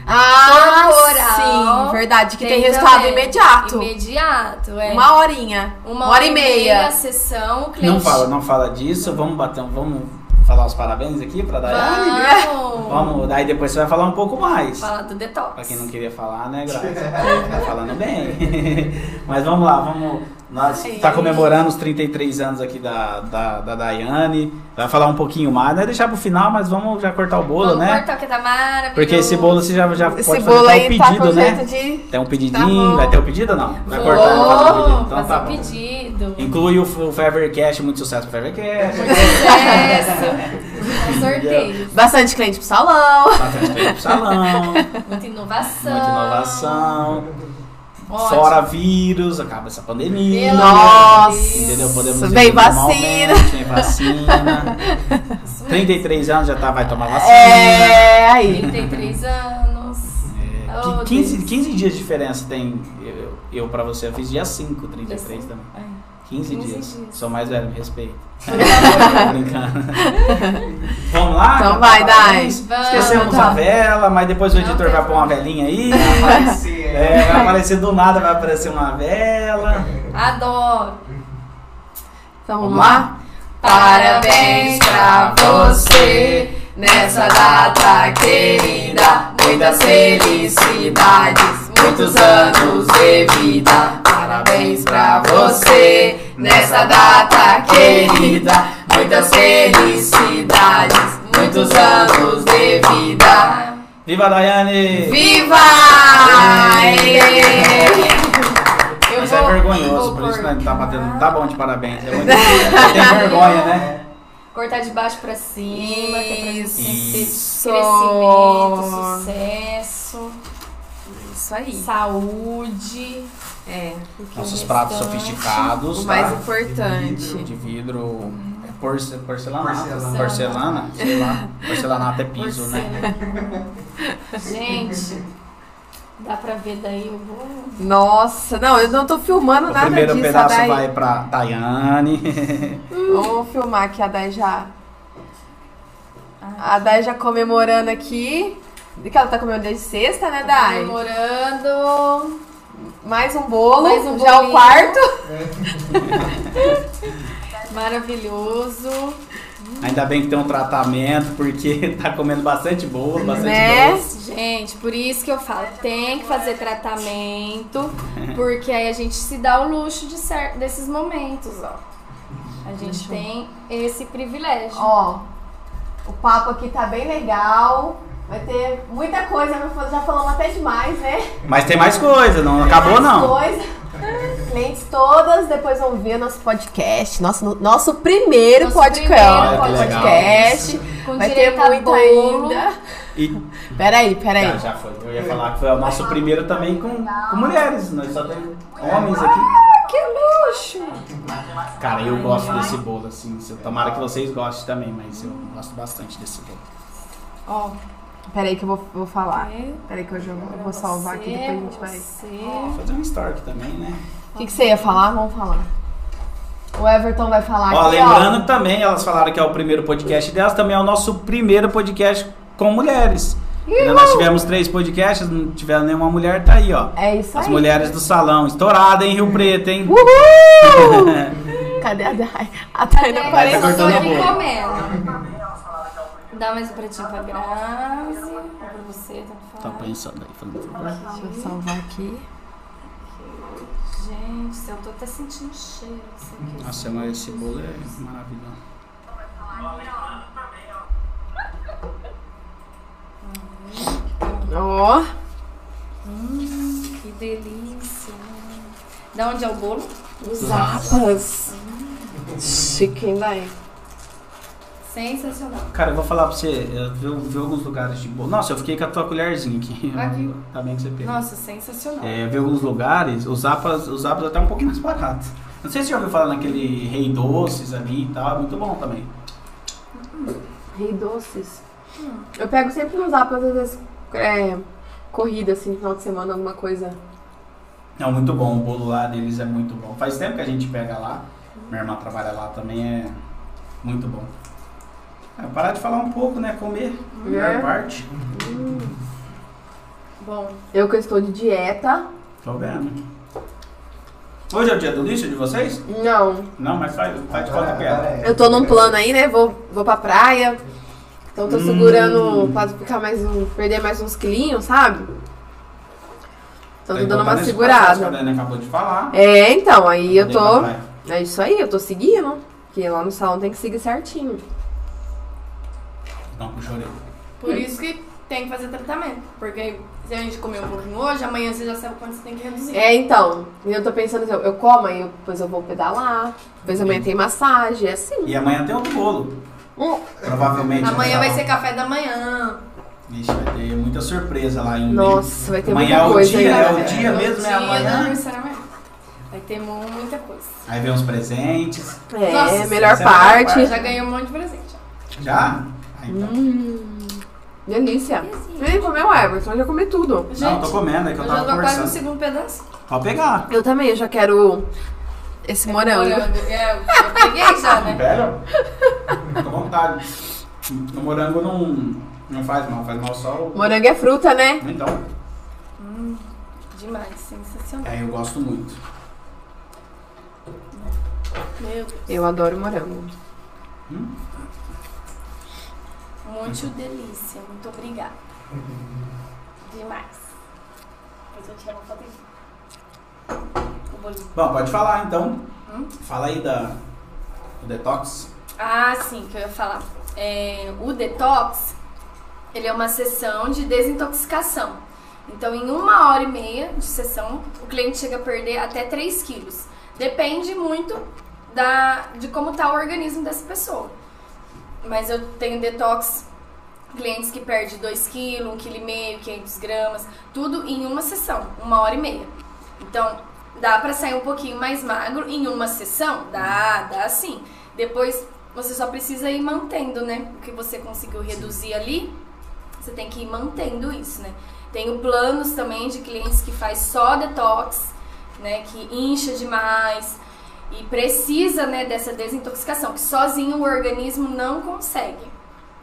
Ah, Corporal. sim, verdade, que tem, resultado também. imediato. Imediato, é. Uma horinha, uma, hora, e meia. a sessão, o cliente... Não fala, não fala disso. Vamos bater, vamos falar os parabéns aqui pra Daiane? Vamos. Vamos, daí depois você vai falar um pouco mais. Falar do detox. Pra quem não queria falar, né, Graça? Tá falando bem. Mas vamos lá, vamos. Nós tá comemorando os 33 anos aqui da, da, da Daiane. Vai falar um pouquinho mais, não é deixar pro final, mas vamos já cortar o bolo, Vamos né? cortar, que tá maravilhoso. Porque esse bolo você já, já Esse pode bolo fazer até aí o tá pedido, com né? de... Tem um Tá pedidinho, bom. vai ter o pedido ou não? Vai Vou cortar, vai fazer o pedido. Então fazer tá o bom. pedido. Inclui o, o Fevercast, muito sucesso pro Fevercast. Sucesso. Com sorteio. Bastante cliente pro salão. Bastante tempo pro salão, Muita inovação. muita inovação. Ótimo. Fora vírus, acaba essa pandemia. Nossa. Entendeu? Podemos vem vacina. Vem vacina. 33 anos já tá, vai tomar vacina. É, aí. 33 anos. É, Oh, Que 15, Deus. 15 dias de diferença tem eu, eu pra você. Eu fiz dia 5, 33 também. É. 15, 15 dias. dias. Sou mais velho, me respeita. Brincando. Vamos lá? Então vai, Dai. Vamos. Esquecemos Tá. a vela, mas depois o editor vai pôr uma velinha aí. Aparecer, É, vai aparecer do nada, vai aparecer uma vela. Adoro. Então vamos Vamos lá? Parabéns pra você nessa data querida. Muitas felicidades, muitos anos de vida. Parabéns pra você nessa data querida. Muitas felicidades, muitos anos de vida. Viva Daiane! Viva! Eu Isso é vergonhoso, por isso não tá batendo. Tá bom de parabéns. É muito... Tem vergonha, né? Cortar de baixo pra cima, que é Isso. crescimento, sucesso, Isso aí. saúde. É. Nossos pratos restante- sofisticados. O mais tá? importante. De vidro. É porce, porcelanato. Porcelanato. Porcelana? Sei lá. Porcelanato é piso, né? Porcelana. Gente, dá pra ver daí, eu vou. Nossa, não, eu não tô filmando O nada primeiro disso. pedaço a Dai... vai pra Daiane. Vamos filmar que a Dai já. A Dai já comemorando aqui. Que ela tá comemorando desde sexta, né, Dai? Comemorando. Mais um bolo. Mais um já é o bolinho. quarto. Maravilhoso. Ainda bem que tem um tratamento, porque tá comendo bastante bolo, bastante Né? doce. Gente, por isso que eu falo, tem que fazer tratamento, porque aí a gente se dá o luxo de cer- desses momentos, ó. A gente Deixa eu- tem esse privilégio. Ó, o papo aqui tá bem legal. Vai ter muita coisa, já falamos até demais, né? Mas tem mais coisa, não acabou mais não. Coisa. Clientes todas, depois vão ver nosso podcast. Nosso, nosso primeiro Nosso podcast. primeiro Olha que legal. podcast. Com Vai ter direito a muito bolo. ainda. E Peraí, peraí. já, já foi. Eu ia falar que foi o nosso primeiro também com, com mulheres. Nós só temos homens aqui. Que luxo! Cara, eu gosto desse bolo, assim. Tomara que vocês gostem também, mas eu gosto bastante desse bolo. Ó, Peraí que eu vou, vou falar. Peraí que eu, já- eu vou salvar aqui, depois a gente vai. Vou fazer um story também, né? O que, que você ia falar? Vamos falar. O Everton vai falar Ó, aqui, lembrando que também, elas falaram que é o primeiro podcast delas, também é o nosso primeiro podcast com mulheres. Ainda Nós tivemos três podcasts, não tiveram nenhuma mulher, tá aí, ó. ó. É isso As aí. mulheres do salão, estourada em Rio Preto, hein? Uhul! Cadê a Dai? A Dai não tá apareceu. eu tô cortando bolo. comendo. Dá mais um pratinho pra Grazi. Pra você, Tá faz. pensando aí, favor. Deixa eu salvar aqui. Gente, eu tô até sentindo cheiro disso aqui. Nossa, mas esse bolo é maravilhoso. Ó. Hum, que delícia. Da onde é o bolo? Zapas. Chique, hein, Dai? Sensacional. Cara, eu vou falar pra você, eu vi, vi alguns lugares de bolo. Nossa, eu fiquei com a tua colherzinha aqui. Aqui. Tá bem que você pegou. Nossa, sensacional. É, eu vi alguns lugares, os zapas, os zapas até um pouquinho mais baratos. Não sei se você já ouviu falar naquele Rei Doces ali e tal, é muito bom também. Rei doces. Eu pego sempre nos zapas, às vezes, é, corrida, assim, final de semana, alguma coisa. É muito bom, o bolo lá deles é muito bom. Faz tempo que a gente pega lá, minha irmã trabalha lá também, é muito bom. É, parar de falar um pouco, né? Comer, melhor É. parte. Bom, Eu que estou de dieta. Tô vendo. Hoje é o dia do lixo de vocês? Não. Não, mas faz, faz de conta que é. Eu tô num plano aí, né? Vou, vou pra praia. Então tô Hum. segurando pra ficar mais um, perder mais uns quilinhos, sabe? Então tô dando uma que a segurada. Dani acabou de falar. É, então, aí eu ir tô. É isso aí, eu tô seguindo. Porque lá no salão tem que seguir certinho. Não, eu chorei. por isso que tem que fazer tratamento. Porque se a gente comer um pouquinho hoje, amanhã você já sabe quanto você tem que reduzir. É, então. E eu tô pensando assim, eu, eu como, aí depois eu vou pedalar. Depois amanhã tem massagem, é assim. E amanhã tem outro bolo. Hum, Provavelmente. Amanhã no vai ser café da manhã. Ixi, vai ter muita surpresa lá hein? Nossa, vai ter Amanhã muita é o coisa dia, ainda. é o né? dia mesmo, é dia do amanhã. aniversário amanhã. Vai ter muita coisa. Aí vem os presentes. É, Nossa, melhor é a melhor parte. parte. Já ganhei um monte de presente. Já? Então. Hum. Delícia. Vem comer o Everton, eu já comi tudo. Não, tô comendo, é que eu eu já tava tô quase no conversando. segundo pedaço. Pode pegar. Eu também, eu já quero esse morango. É, eu peguei já, né? Pega. À vontade. O morango não, não faz mal, faz mal só o... Morango é fruta, né? Então, Demais, sensacional. é, eu gosto muito. Meu Deus. Eu adoro morango. Muito delícia. Muito obrigada. Demais. Depois eu tiro uma foto aqui. Bom, pode falar então. Hum? Fala aí da, do detox. Ah, sim, que eu ia falar. É, o detox, ele é uma sessão de desintoxicação. Então, em uma hora e meia de sessão, o cliente chega a perder até 3 quilos. Depende muito da, de como está o organismo dessa pessoa. Mas eu tenho detox, clientes que perdem 2 quilos, 1,5 kg, 500 gramas, tudo em uma sessão, uma hora e meia. Então, dá pra sair um pouquinho mais magro em uma sessão? Dá, dá sim. Depois, você só precisa ir mantendo, né? O que você conseguiu reduzir ali, você tem que ir mantendo isso, né? Tenho planos também de clientes que faz só detox, né? Que incha demais e precisa, né, dessa desintoxicação, que sozinho o organismo não consegue.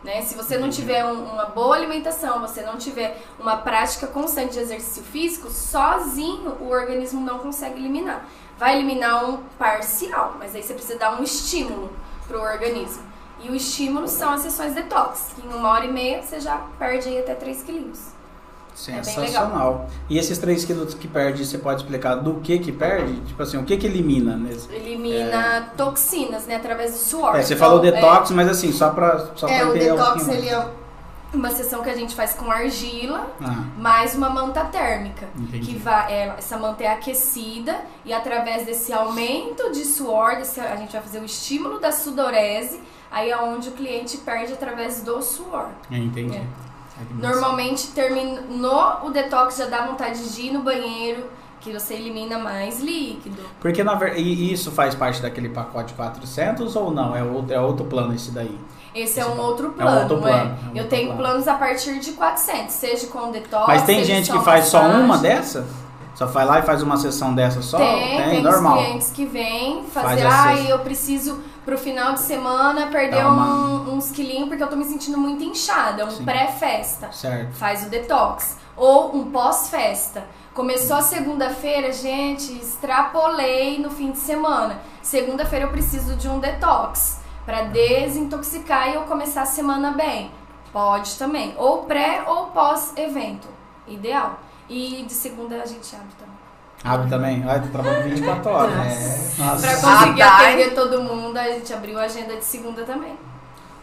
Né? Se você não tiver um- uma boa alimentação, você não tiver uma prática constante de exercício físico, sozinho o organismo não consegue eliminar. Vai eliminar um parcial, mas aí você precisa dar um estímulo para o organismo. E o estímulo são as sessões detox, que em uma hora e meia você já perde até 3 quilinhos. Bem Sensacional. E esses 3 quilos que perde, você pode explicar do que que perde? Tipo assim, o que que elimina nesse? Elimina toxinas, né, através do suor. É, você Então, falou é- detox, mas assim, só pra, só É, pra o um detox pouquinho ele é uma sessão que a gente faz com argila, Ah, mais uma manta térmica. Entendi. Que vai, é, essa manta é aquecida e através desse aumento de suor, desse- a gente vai fazer o estímulo da sudorese, aí é onde o cliente perde através do suor. é, entendi. É. É. Normalmente terminou o detox, já dá vontade de ir no banheiro, que você elimina mais líquido. Porque na ver... e isso faz parte daquele pacote 400 ou não? É outro, é outro plano esse daí? Esse é Esse um é outro um plano, outro é. plano, é um Eu outro tenho plano. planos a partir de 400, seja com detox, Mas tem gente que faz só uma dessa? Só vai lá e faz uma sessão dessa só? Tem, tem, normal. os clientes que vêm Faz fazer, essa- ai, eu preciso pro final de semana perder uma- um- uns quilinhos porque eu tô me sentindo muito inchada, um pré-festa. Certo. Faz o detox. Ou um pós-festa. Começou a segunda-feira, gente, extrapolei no fim de semana. Segunda-feira eu preciso de um detox pra desintoxicar e eu começar a semana bem. Pode também. Ou pré ou pós-evento. Ideal. E de segunda a gente abre também. Abre também? Ai, tu trabalha 24 horas. né? Nossa. Pra conseguir Ah, tá. atender todo mundo, a gente abriu a agenda de segunda também.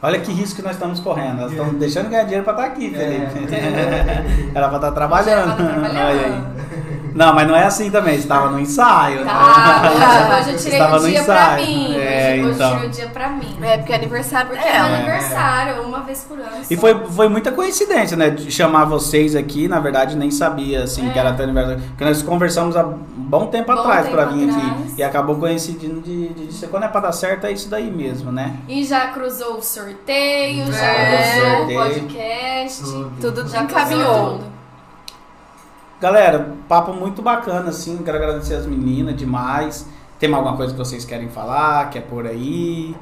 Olha que risco que nós estamos correndo. Nós estamos deixando ganhar dinheiro pra estar aqui, Felipe. Era pra estar trabalhando. Já tava trabalhando. Olha aí. Não, mas não é assim também. Você estava no ensaio. Tá, hoje, hoje eu tirei Estava o no dia pra ensaio. mim. É, hoje, hoje então. eu tirei o dia pra mim. É, porque é aniversário Porque é meu aniversário, uma vez por ano. E só. foi, foi muita coincidência, né? De chamar vocês aqui, na verdade, nem sabia, assim, É. que era teu aniversário. Porque nós conversamos há um bom tempo Bom atrás tempo pra vir atrás. aqui. E acabou coincidindo de, de, de quando é pra dar certo, é isso daí mesmo, né? E já cruzou o sorteio, já É. cruzou o Sorteio. podcast. Tudo Já encaminhou. Galera, papo muito bacana, assim. Quero agradecer as meninas demais. Tem alguma coisa que vocês querem falar? Quer por aí?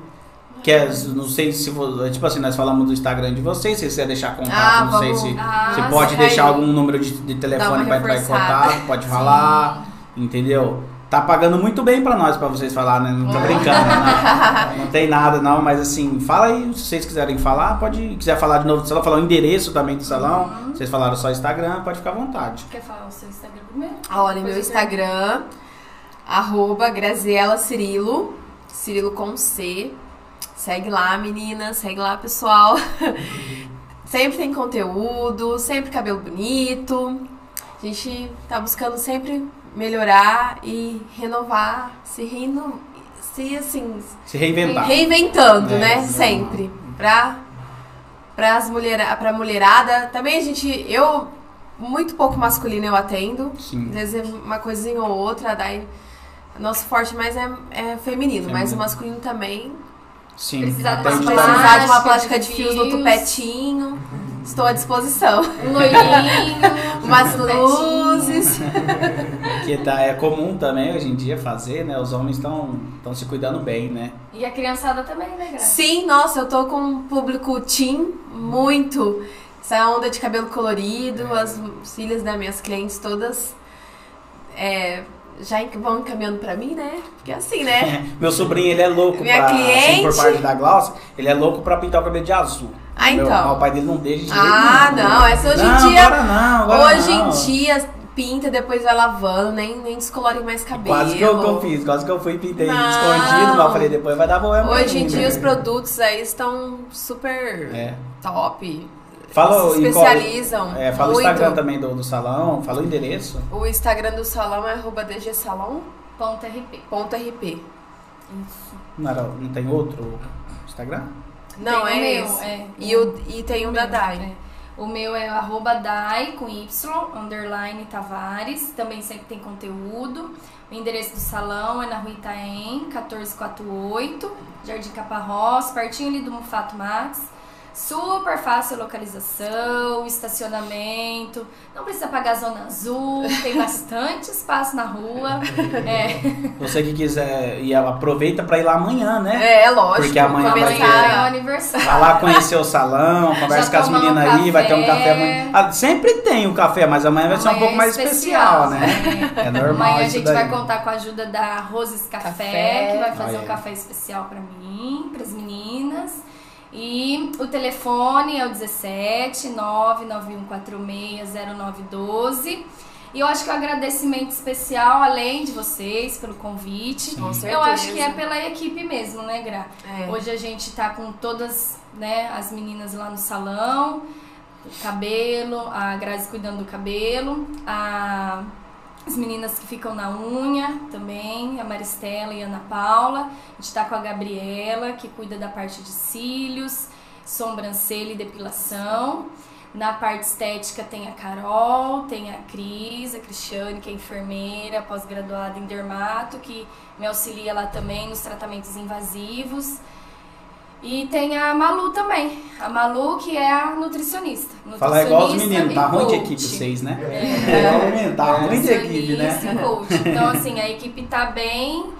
Quer, não sei se tipo assim, nós falamos do Instagram de vocês, se você quiser deixar contato, Ah, não sei se Ah, você pode sim. deixar algum número de, de telefone para entrar em contato, pode falar, entendeu? Tá pagando muito bem pra nós, pra vocês falar, né? Não tô brincando, não. Não tem nada, não, mas assim, fala aí, se vocês quiserem falar, pode, quiser falar de novo do salão, falar o endereço também do salão, vocês falaram só Instagram, pode ficar à vontade. Quer falar o seu Instagram primeiro? Olha, meu Instagram, arroba Graziela Cirilo, Cirilo com C. Segue lá, meninas, segue lá, pessoal. sempre tem conteúdo, sempre cabelo bonito. A gente tá buscando sempre melhorar e renovar, se reino, se assim, Se reinventar. reinventando, É, né? não. Sempre. Pra, pras mulher, pra mulherada. Também a gente. Eu. Muito pouco masculino eu atendo. Sim. Às vezes é uma coisinha ou outra, daí. Nosso forte mais é, é feminino, mas o masculino também. Sim. Precisar de uma de uma Plástica de fios no tupetinho. Estou à disposição. Um loirinho. Umas um luzes. Que tá, é comum também hoje em dia fazer, né? Os homens estão se cuidando bem, né? E a criançada também, né, Graça? Sim, nossa, eu tô com um público teen muito. Essa onda de cabelo colorido, as filhas das minhas clientes todas é, já vão encaminhando pra mim, né? Porque assim, né? Meu sobrinho, ele é louco Minha pra, cliente- assim, por parte da Glaucia, ele é louco pra pintar o cabelo de azul. Ah, Meu- então. mas o pai dele não deixa de jeito Ah, nenhum. não, essa hoje não, em dia. Agora não, agora hoje não. em dia pinta, depois vai lavando, nem, nem descolore mais cabelo. Quase que eu, que eu fiz, quase que eu fui e pintei Não. escondido, mas eu falei, depois vai dar problema. Hoje em dia os produtos aí estão super É. top. Fala, se especializam. É, fala o muito. Instagram também do, do salão, fala o endereço. O Instagram do salão é arroba dgsalão.rp. RP. Não, era- não tem outro Instagram? Não, Tem é o meu, esse. é. E, o, e tem um da Dai. é. O meu é arroba Dai com Y, underline Tavares. Também sempre tem conteúdo. O endereço do salão é na rua Itaém, 1448, Jardim Caparrós, pertinho ali do Mufato Max. Super fácil a localização, estacionamento, não precisa pagar zona azul, tem bastante espaço na rua. É, Você que quiser, e aproveita pra ir lá amanhã, né? É, lógico. Porque amanhã vai amanhã começar- é o aniversário. Vai lá conhecer o salão, conversa Já com as tomar um meninas aí, vai ter um café. amanhã. Ah, sempre tem o café, mas amanhã vai ser um Amanhã pouco é mais especial, né? É normal Amanhã a gente daí. vai contar com a ajuda da Roses Café, Café. que vai fazer Aí. um café especial pra mim, pras meninas. E o telefone é o 17 991460912. E eu acho que o agradecimento especial, além de vocês, pelo convite, Com certeza. eu acho que é pela equipe mesmo, né, Gra? É. Hoje a gente tá com todas né, as meninas lá no salão, o cabelo, a Grazi cuidando do cabelo, a- as meninas que ficam na unha também, a Maristela e a Ana Paula. A gente tá com a Gabriela, que cuida da parte de cílios, sobrancelha e depilação. Na parte estética tem a Carol, tem a Cris, a Cristiane, que é enfermeira, pós-graduada em dermato, que me auxilia lá também nos tratamentos invasivos. E tem a Malu também. A Malu, que é a nutricionista. Fala igual os Nutricionista meninos, tá ruim de equipe vocês, né? É. Igual os meninos, tá ruim de equipe, né? Nutricionista coach. Então, assim, a equipe tá bem,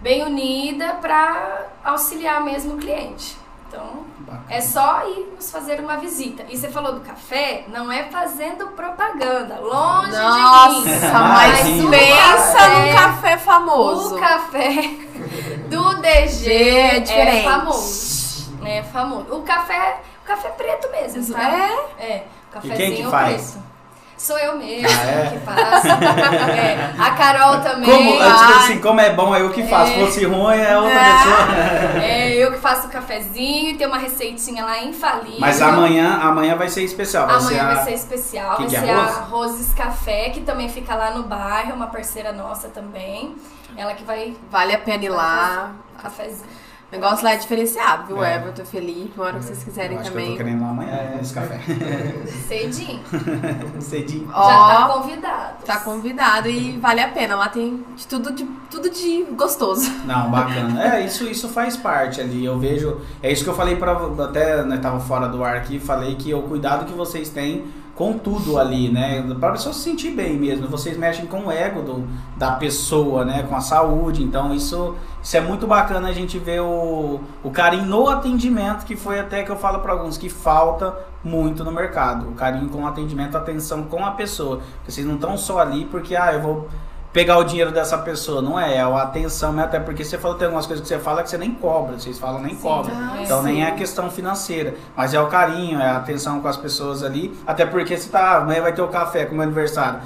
bem unida para auxiliar mesmo o cliente. Então, Bacana. é só ir nos fazer uma visita. E você falou do café, não é fazendo propaganda, longe de mim. Nossa, mas pensa café- num café famoso. O café do DG É é, diferente. famoso. É famoso. O café, o café preto mesmo, tá? É? É, o quem cafezinho que faz? preto. Sou eu mesmo Ah, é? que faço. É, a Carol também. Como, tipo assim, como é bom, é eu que faço. É. Fosse ruim, é outra É. pessoa. É, eu que faço o cafezinho, tem uma receitinha lá infalível. Mas amanhã, amanhã vai ser especial. Vai ser Amanhã a... vai ser especial, Que vai que é ser a Roses Café, que também fica lá no bairro, uma parceira nossa também. Ela que vai Vale a pena ir lá. cafezinho. O negócio lá é diferenciado, viu, É. Everton, Felipe? Uma hora que vocês quiserem Eu acho que eu também. tô querendo lá amanhã esse café. Cedinho. Cedinho. Ó, Já tá convidado. Tá convidado e vale a pena. Lá tem de tudo de, tudo de gostoso. Não, bacana. É, isso, isso faz parte ali. Eu vejo. É isso que eu falei para Até né, tava fora do ar aqui, falei que o cuidado que vocês têm com tudo ali, né? Pra pessoa se sentir bem mesmo. Vocês mexem com o ego do, da pessoa, né? Com a saúde. Então isso, isso é muito bacana a gente ver o, o carinho no atendimento, que foi até que eu falo para alguns que falta muito no mercado. O carinho com o atendimento, a atenção com a pessoa. Vocês não estão só ali porque, ah, eu vou pegar o dinheiro dessa pessoa. Não é, é a atenção, né? até porque você falou, tem algumas coisas que você fala que você nem cobra, vocês falam nem cobra. Ah, então nem sim. é a questão financeira, mas é o carinho, é a atenção com as pessoas ali. Até porque você tá, amanhã vai ter o café com o meu aniversário.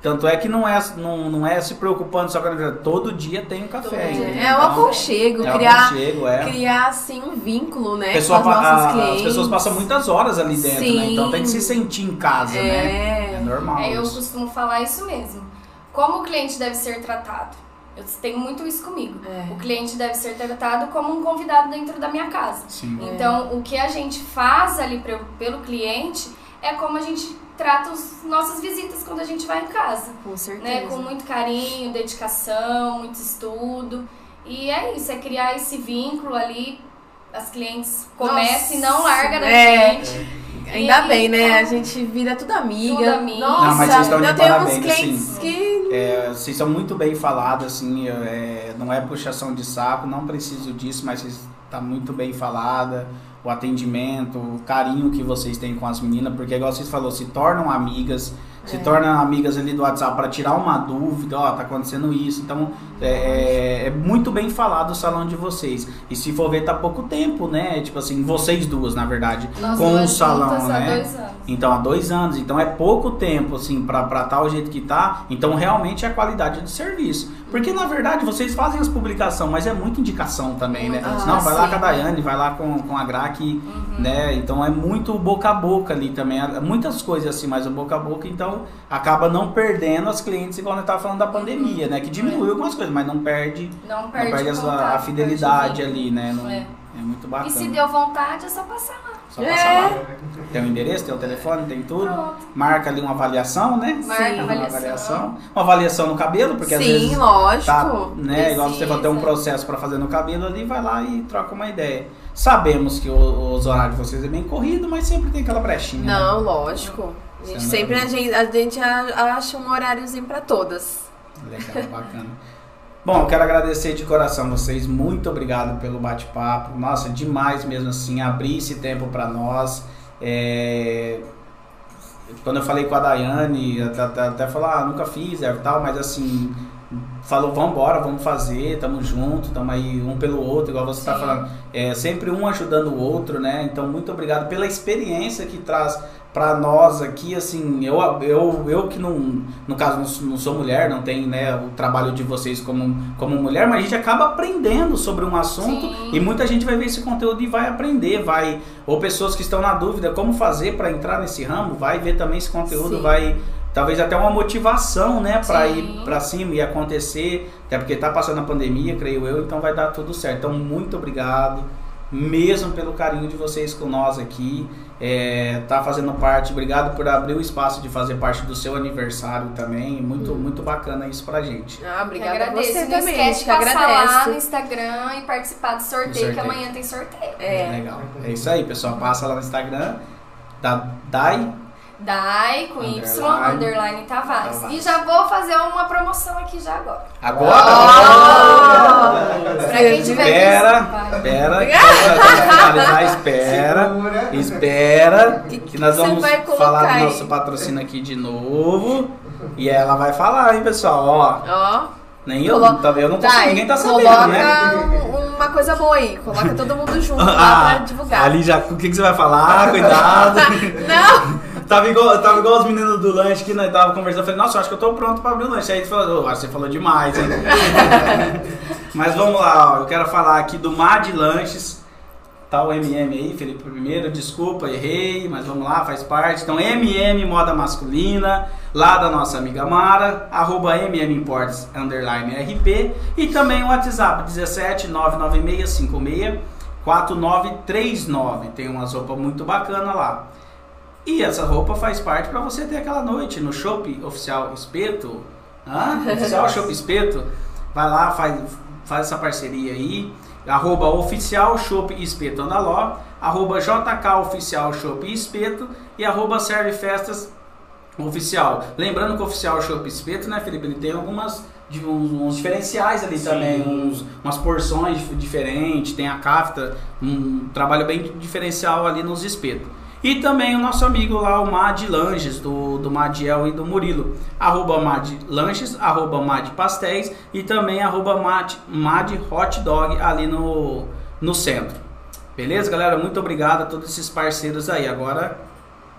Tanto é que não é, não, não é se preocupando só com aniversário. Todo dia tem um café. Dia. É o Então, aconchego, é o criar, aconchego, é. criar assim um vínculo, né? A pessoa com as nossas a- clientes. as pessoas passam muitas horas ali dentro, né? Sim. Então tem que se sentir em casa, né? É. É normal. É, eu isso. costumo falar isso mesmo. Como o cliente deve ser tratado? Eu tenho muito isso comigo. É. O cliente deve ser tratado como um convidado dentro da minha casa. Sim. Então, o que a gente faz ali pelo cliente é como a gente trata as nossas visitas quando a gente vai em casa. Com certeza. Né? Com muito carinho, dedicação, muito estudo. E é isso, é criar esse vínculo ali. As clientes começam e não larga da é. gente. Ainda E- bem, né? A gente vira tudo amiga. Tudo amiga. Nossa, Não, mas vocês estão de parabéns, clientes assim. que. É, vocês são muito bem falados, assim, é, não é puxação de saco, não preciso disso, mas vocês tá muito bem falada, o atendimento, o carinho que vocês têm com as meninas, porque igual vocês falou, se tornam amigas, se tornam amigas ali do WhatsApp para tirar uma dúvida, ó, tá acontecendo isso, então é, é- é muito bem falado o salão de vocês. E se for ver, tá pouco tempo, né? Tipo assim, vocês duas, na verdade, Nós com o salão, juntas há né? dois anos. Então, há dois anos. Então, é pouco tempo, assim, pra estar tá o jeito que tá. Então, realmente é a qualidade do serviço. Porque, na verdade, vocês fazem as publicações, mas é muita indicação também, né? Ah, Não, vai lá com a Daiane, vai lá com, com a Gra, que, Uhum. né? Então, é muito boca a boca ali também. É Muitas coisas assim, mas o boca a boca, então, acaba não perdendo as clientes, igual nós tava falando da pandemia, né? Que diminuiu algumas coisas, mas não perde, Não não perde, perde o a, contato, a fidelidade perde ali, né? Não- É. é muito bacana. E se deu vontade, é só passar lá. Só passar É. lá. Tem o endereço, tem o telefone, tem tudo. Pronto. Marca ali uma avaliação, né? Marca Sim. Uma avaliação. Uma avaliação no cabelo, porque às Sim, vezes lógico. tá, né? Igual você vai ter um processo para fazer no cabelo ali, vai lá e troca uma ideia. Sabemos que o- os horários de vocês é bem corrido, mas sempre tem aquela brechinha. né? Não, lógico. A gente Você sempre não- a gente, a gente acha um horáriozinho pra todas. Legal, bacana. Bom, quero agradecer de coração vocês. Muito obrigado pelo bate-papo. Nossa, demais mesmo assim, abrir esse tempo para nós. É, Quando eu falei com a Daiane, até, até, falou, ah, nunca fiz e tal, mas assim, falou, vamos embora, vamos fazer, tamo junto, tamo aí um pelo outro, igual você tá Sim. falando. É sempre um ajudando o outro, né? Então, muito obrigado pela experiência que traz para nós aqui, assim, eu, eu, eu que não, no caso, não, sou- não sou mulher, não tenho, né, o trabalho de vocês como, como mulher, mas a gente acaba aprendendo sobre um assunto Sim. e muita gente vai ver esse conteúdo e vai aprender, vai, ou pessoas que estão na dúvida como fazer para entrar nesse ramo, vai ver também esse conteúdo, Sim. vai talvez até uma motivação, né, para ir para cima e acontecer, até porque tá passando a pandemia, creio eu, então vai dar tudo certo. Então, muito obrigado mesmo pelo carinho de vocês com nós aqui, é, tá fazendo parte, obrigado por abrir o espaço de fazer parte do seu aniversário também, muito, muito bacana isso pra gente. Ah, obrigada a agradeço. você não também. esquece a gente de passar lá no. Instagram e participar do sorteio, Do sorteio. que amanhã tem sorteio. É. Legal. É isso aí, pessoal. Passa lá no Instagram da Dai. Dai com Y, Underline. underline Tavares. Tavares. E já vou fazer uma promoção aqui já agora. Agora! Pra quem tiver Espera, visto, espera, espera, Segura. espera, Que- que nós vamos falar do nosso patrocínio aqui de novo. E ela vai falar, hein, pessoal, ó. Ó. Nem eu, Colo- tá, eu não Dai, ninguém tá sabendo, coloca né? um- uma coisa boa aí. Coloca todo mundo junto lá Ah, pra divulgar. Ali já, o que, que você vai falar? Cuidado. Não! Tava, igual, tava igual os meninos do lanche que nós tava conversando. Eu falei, nossa, eu acho que eu tô pronto pra abrir o lanche. Aí ele falou, "Ô, acho que você falou demais, hein? Mas vamos lá, ó, eu quero falar aqui do Mar de Lanches. Tá o MM aí, Felipe primeiro, desculpa, errei, mas vamos lá, faz parte. Então, MM Moda Masculina, lá da nossa amiga Mara, arroba MM Imports, underline RP, e também o WhatsApp 17 99656 4939. Tem umas roupas muito bacanas lá. E essa roupa faz parte para você ter aquela noite no Shop Oficial Espeto. Hã? Oficial Shop Espeto. Vai lá, faz, faz essa parceria aí. Arroba Oficial Shop Espeto Andaló. Arroba JK Oficial Shop Espeto. E arroba Serve Festas Oficial. Lembrando que o Oficial Shop Espeto, né, Felipe? Ele tem algumas de uns, uns diferenciais ali Sim. também, uns, umas porções dif- diferentes, tem a cafta, um trabalho bem diferencial ali nos espetos. E também o nosso amigo lá, o Mad Lanches, do, do Madiel e do Murilo. Arroba Mad Lanches, arroba Mad Pastéis e também arroba Mad, Mad Hot Dog ali no, no centro. Beleza, galera? Muito obrigado a todos esses parceiros aí. Agora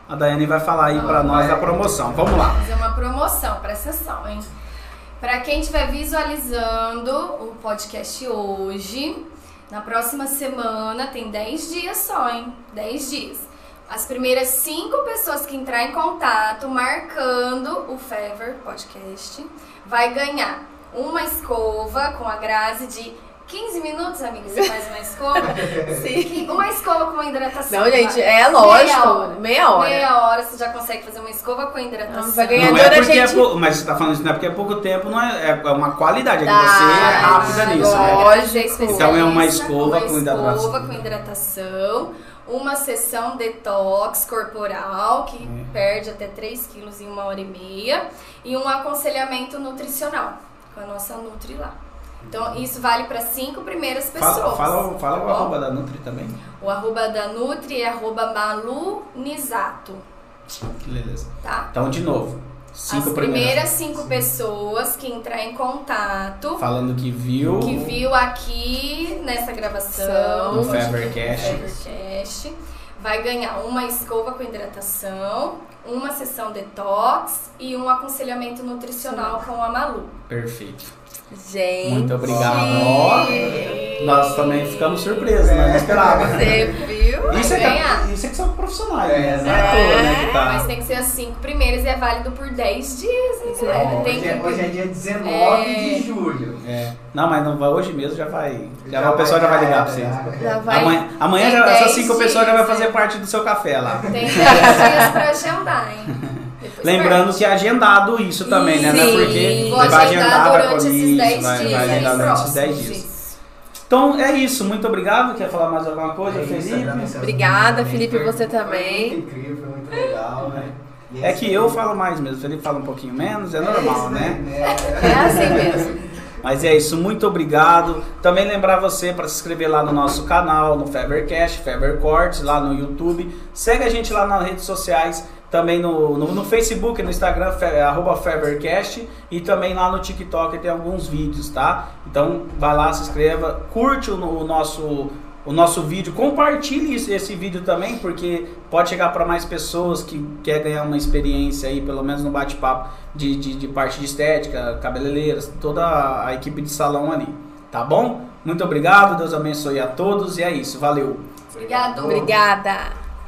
a Daiane vai falar aí pra nós da promoção. Vamos lá. fazer uma promoção, presta atenção, hein? Pra quem estiver visualizando o podcast hoje, na próxima semana tem 10 dias só, hein? 10 dias. As primeiras 5 pessoas que entrar em contato marcando o Fever Podcast vai ganhar uma escova com a Grazi de 15 minutos, amiga, você faz uma escova. Sim. Uma escova com uma hidratação. Não, gente, é lógico. Meia hora. Meia hora você já consegue fazer uma escova com hidratação. Não, vai ganhar Não é porque é gente- pou- mas você tá falando isso não é porque é pouco tempo, não é, é uma qualidade, é que Tá, você é rápida nisso, né? Lógico. Então é uma escova com uma hidratação. escova com hidratação, uma sessão detox corporal, que É. perde até 3 quilos em uma hora e meia, e um aconselhamento nutricional com a nossa Nutri lá. Então, isso vale para cinco primeiras pessoas. Fala, fala, fala tá o arroba da Nutri também. O arroba da Nutri é arroba malunizato, Beleza. tá? Então, de novo, cinco As primeiras cinco pessoas que entrar em contato, Falando que viu que viu aqui nessa gravação, no Fevercast, vai ganhar uma escova com hidratação, uma sessão detox e um aconselhamento nutricional com a Malu. Perfeito. Gente. Muito obrigado. Nós também ficamos surpresos, né? Não esperava. Você Isso é, ganhar. isso é que são profissionais, É, né? Não é à toa, né? Que tá... Mas tem que ser as cinco primeiras e é válido por 10 dias, hein, galera? Ó, Tem hoje, é, que... hoje é dia 19 É. de julho. É. Não, mas não vai hoje mesmo, já vai. Já, Já o pessoal já vai ligar é, pra vocês. Já vai. Amanhã, já, essas 10 cinco pessoas já vai dias, fazer é. parte do seu café lá. Tem 10 dias pra agendar, hein? Depois Lembrando que é agendado isso também, né? Não é Sim. porque Vou vai agendar agendar, vai durante esses isso, 10 vai, dias vai aí agendar durante esses 10 próximos. dias. Então é isso, muito obrigado. Quer falar mais alguma coisa, É isso, Felipe? Obrigada, Felipe, foi- você foi também. muito incrível, foi muito legal, né? É que eu falo mais mesmo, o Felipe fala um pouquinho menos, é normal, isso, né? É assim mesmo. Mas é isso, muito obrigado. Também lembrar você para se inscrever lá no nosso canal, no Fevercast, Fever Cortes, lá no YouTube. Segue a gente lá nas redes sociais, também no, no, no Facebook, no Instagram, fe, arroba Fevercast, e também lá no TikTok tem alguns vídeos, tá? Então vai lá, se inscreva, curte o, o nosso o nosso vídeo, compartilhe esse, esse vídeo também, porque pode chegar para mais pessoas que quer ganhar uma experiência aí, pelo menos no bate-papo de, de, de parte de estética, cabeleireiras, toda a equipe de salão ali, tá bom? Muito obrigado, Deus abençoe a todos e é isso, valeu! Obrigado. Obrigada.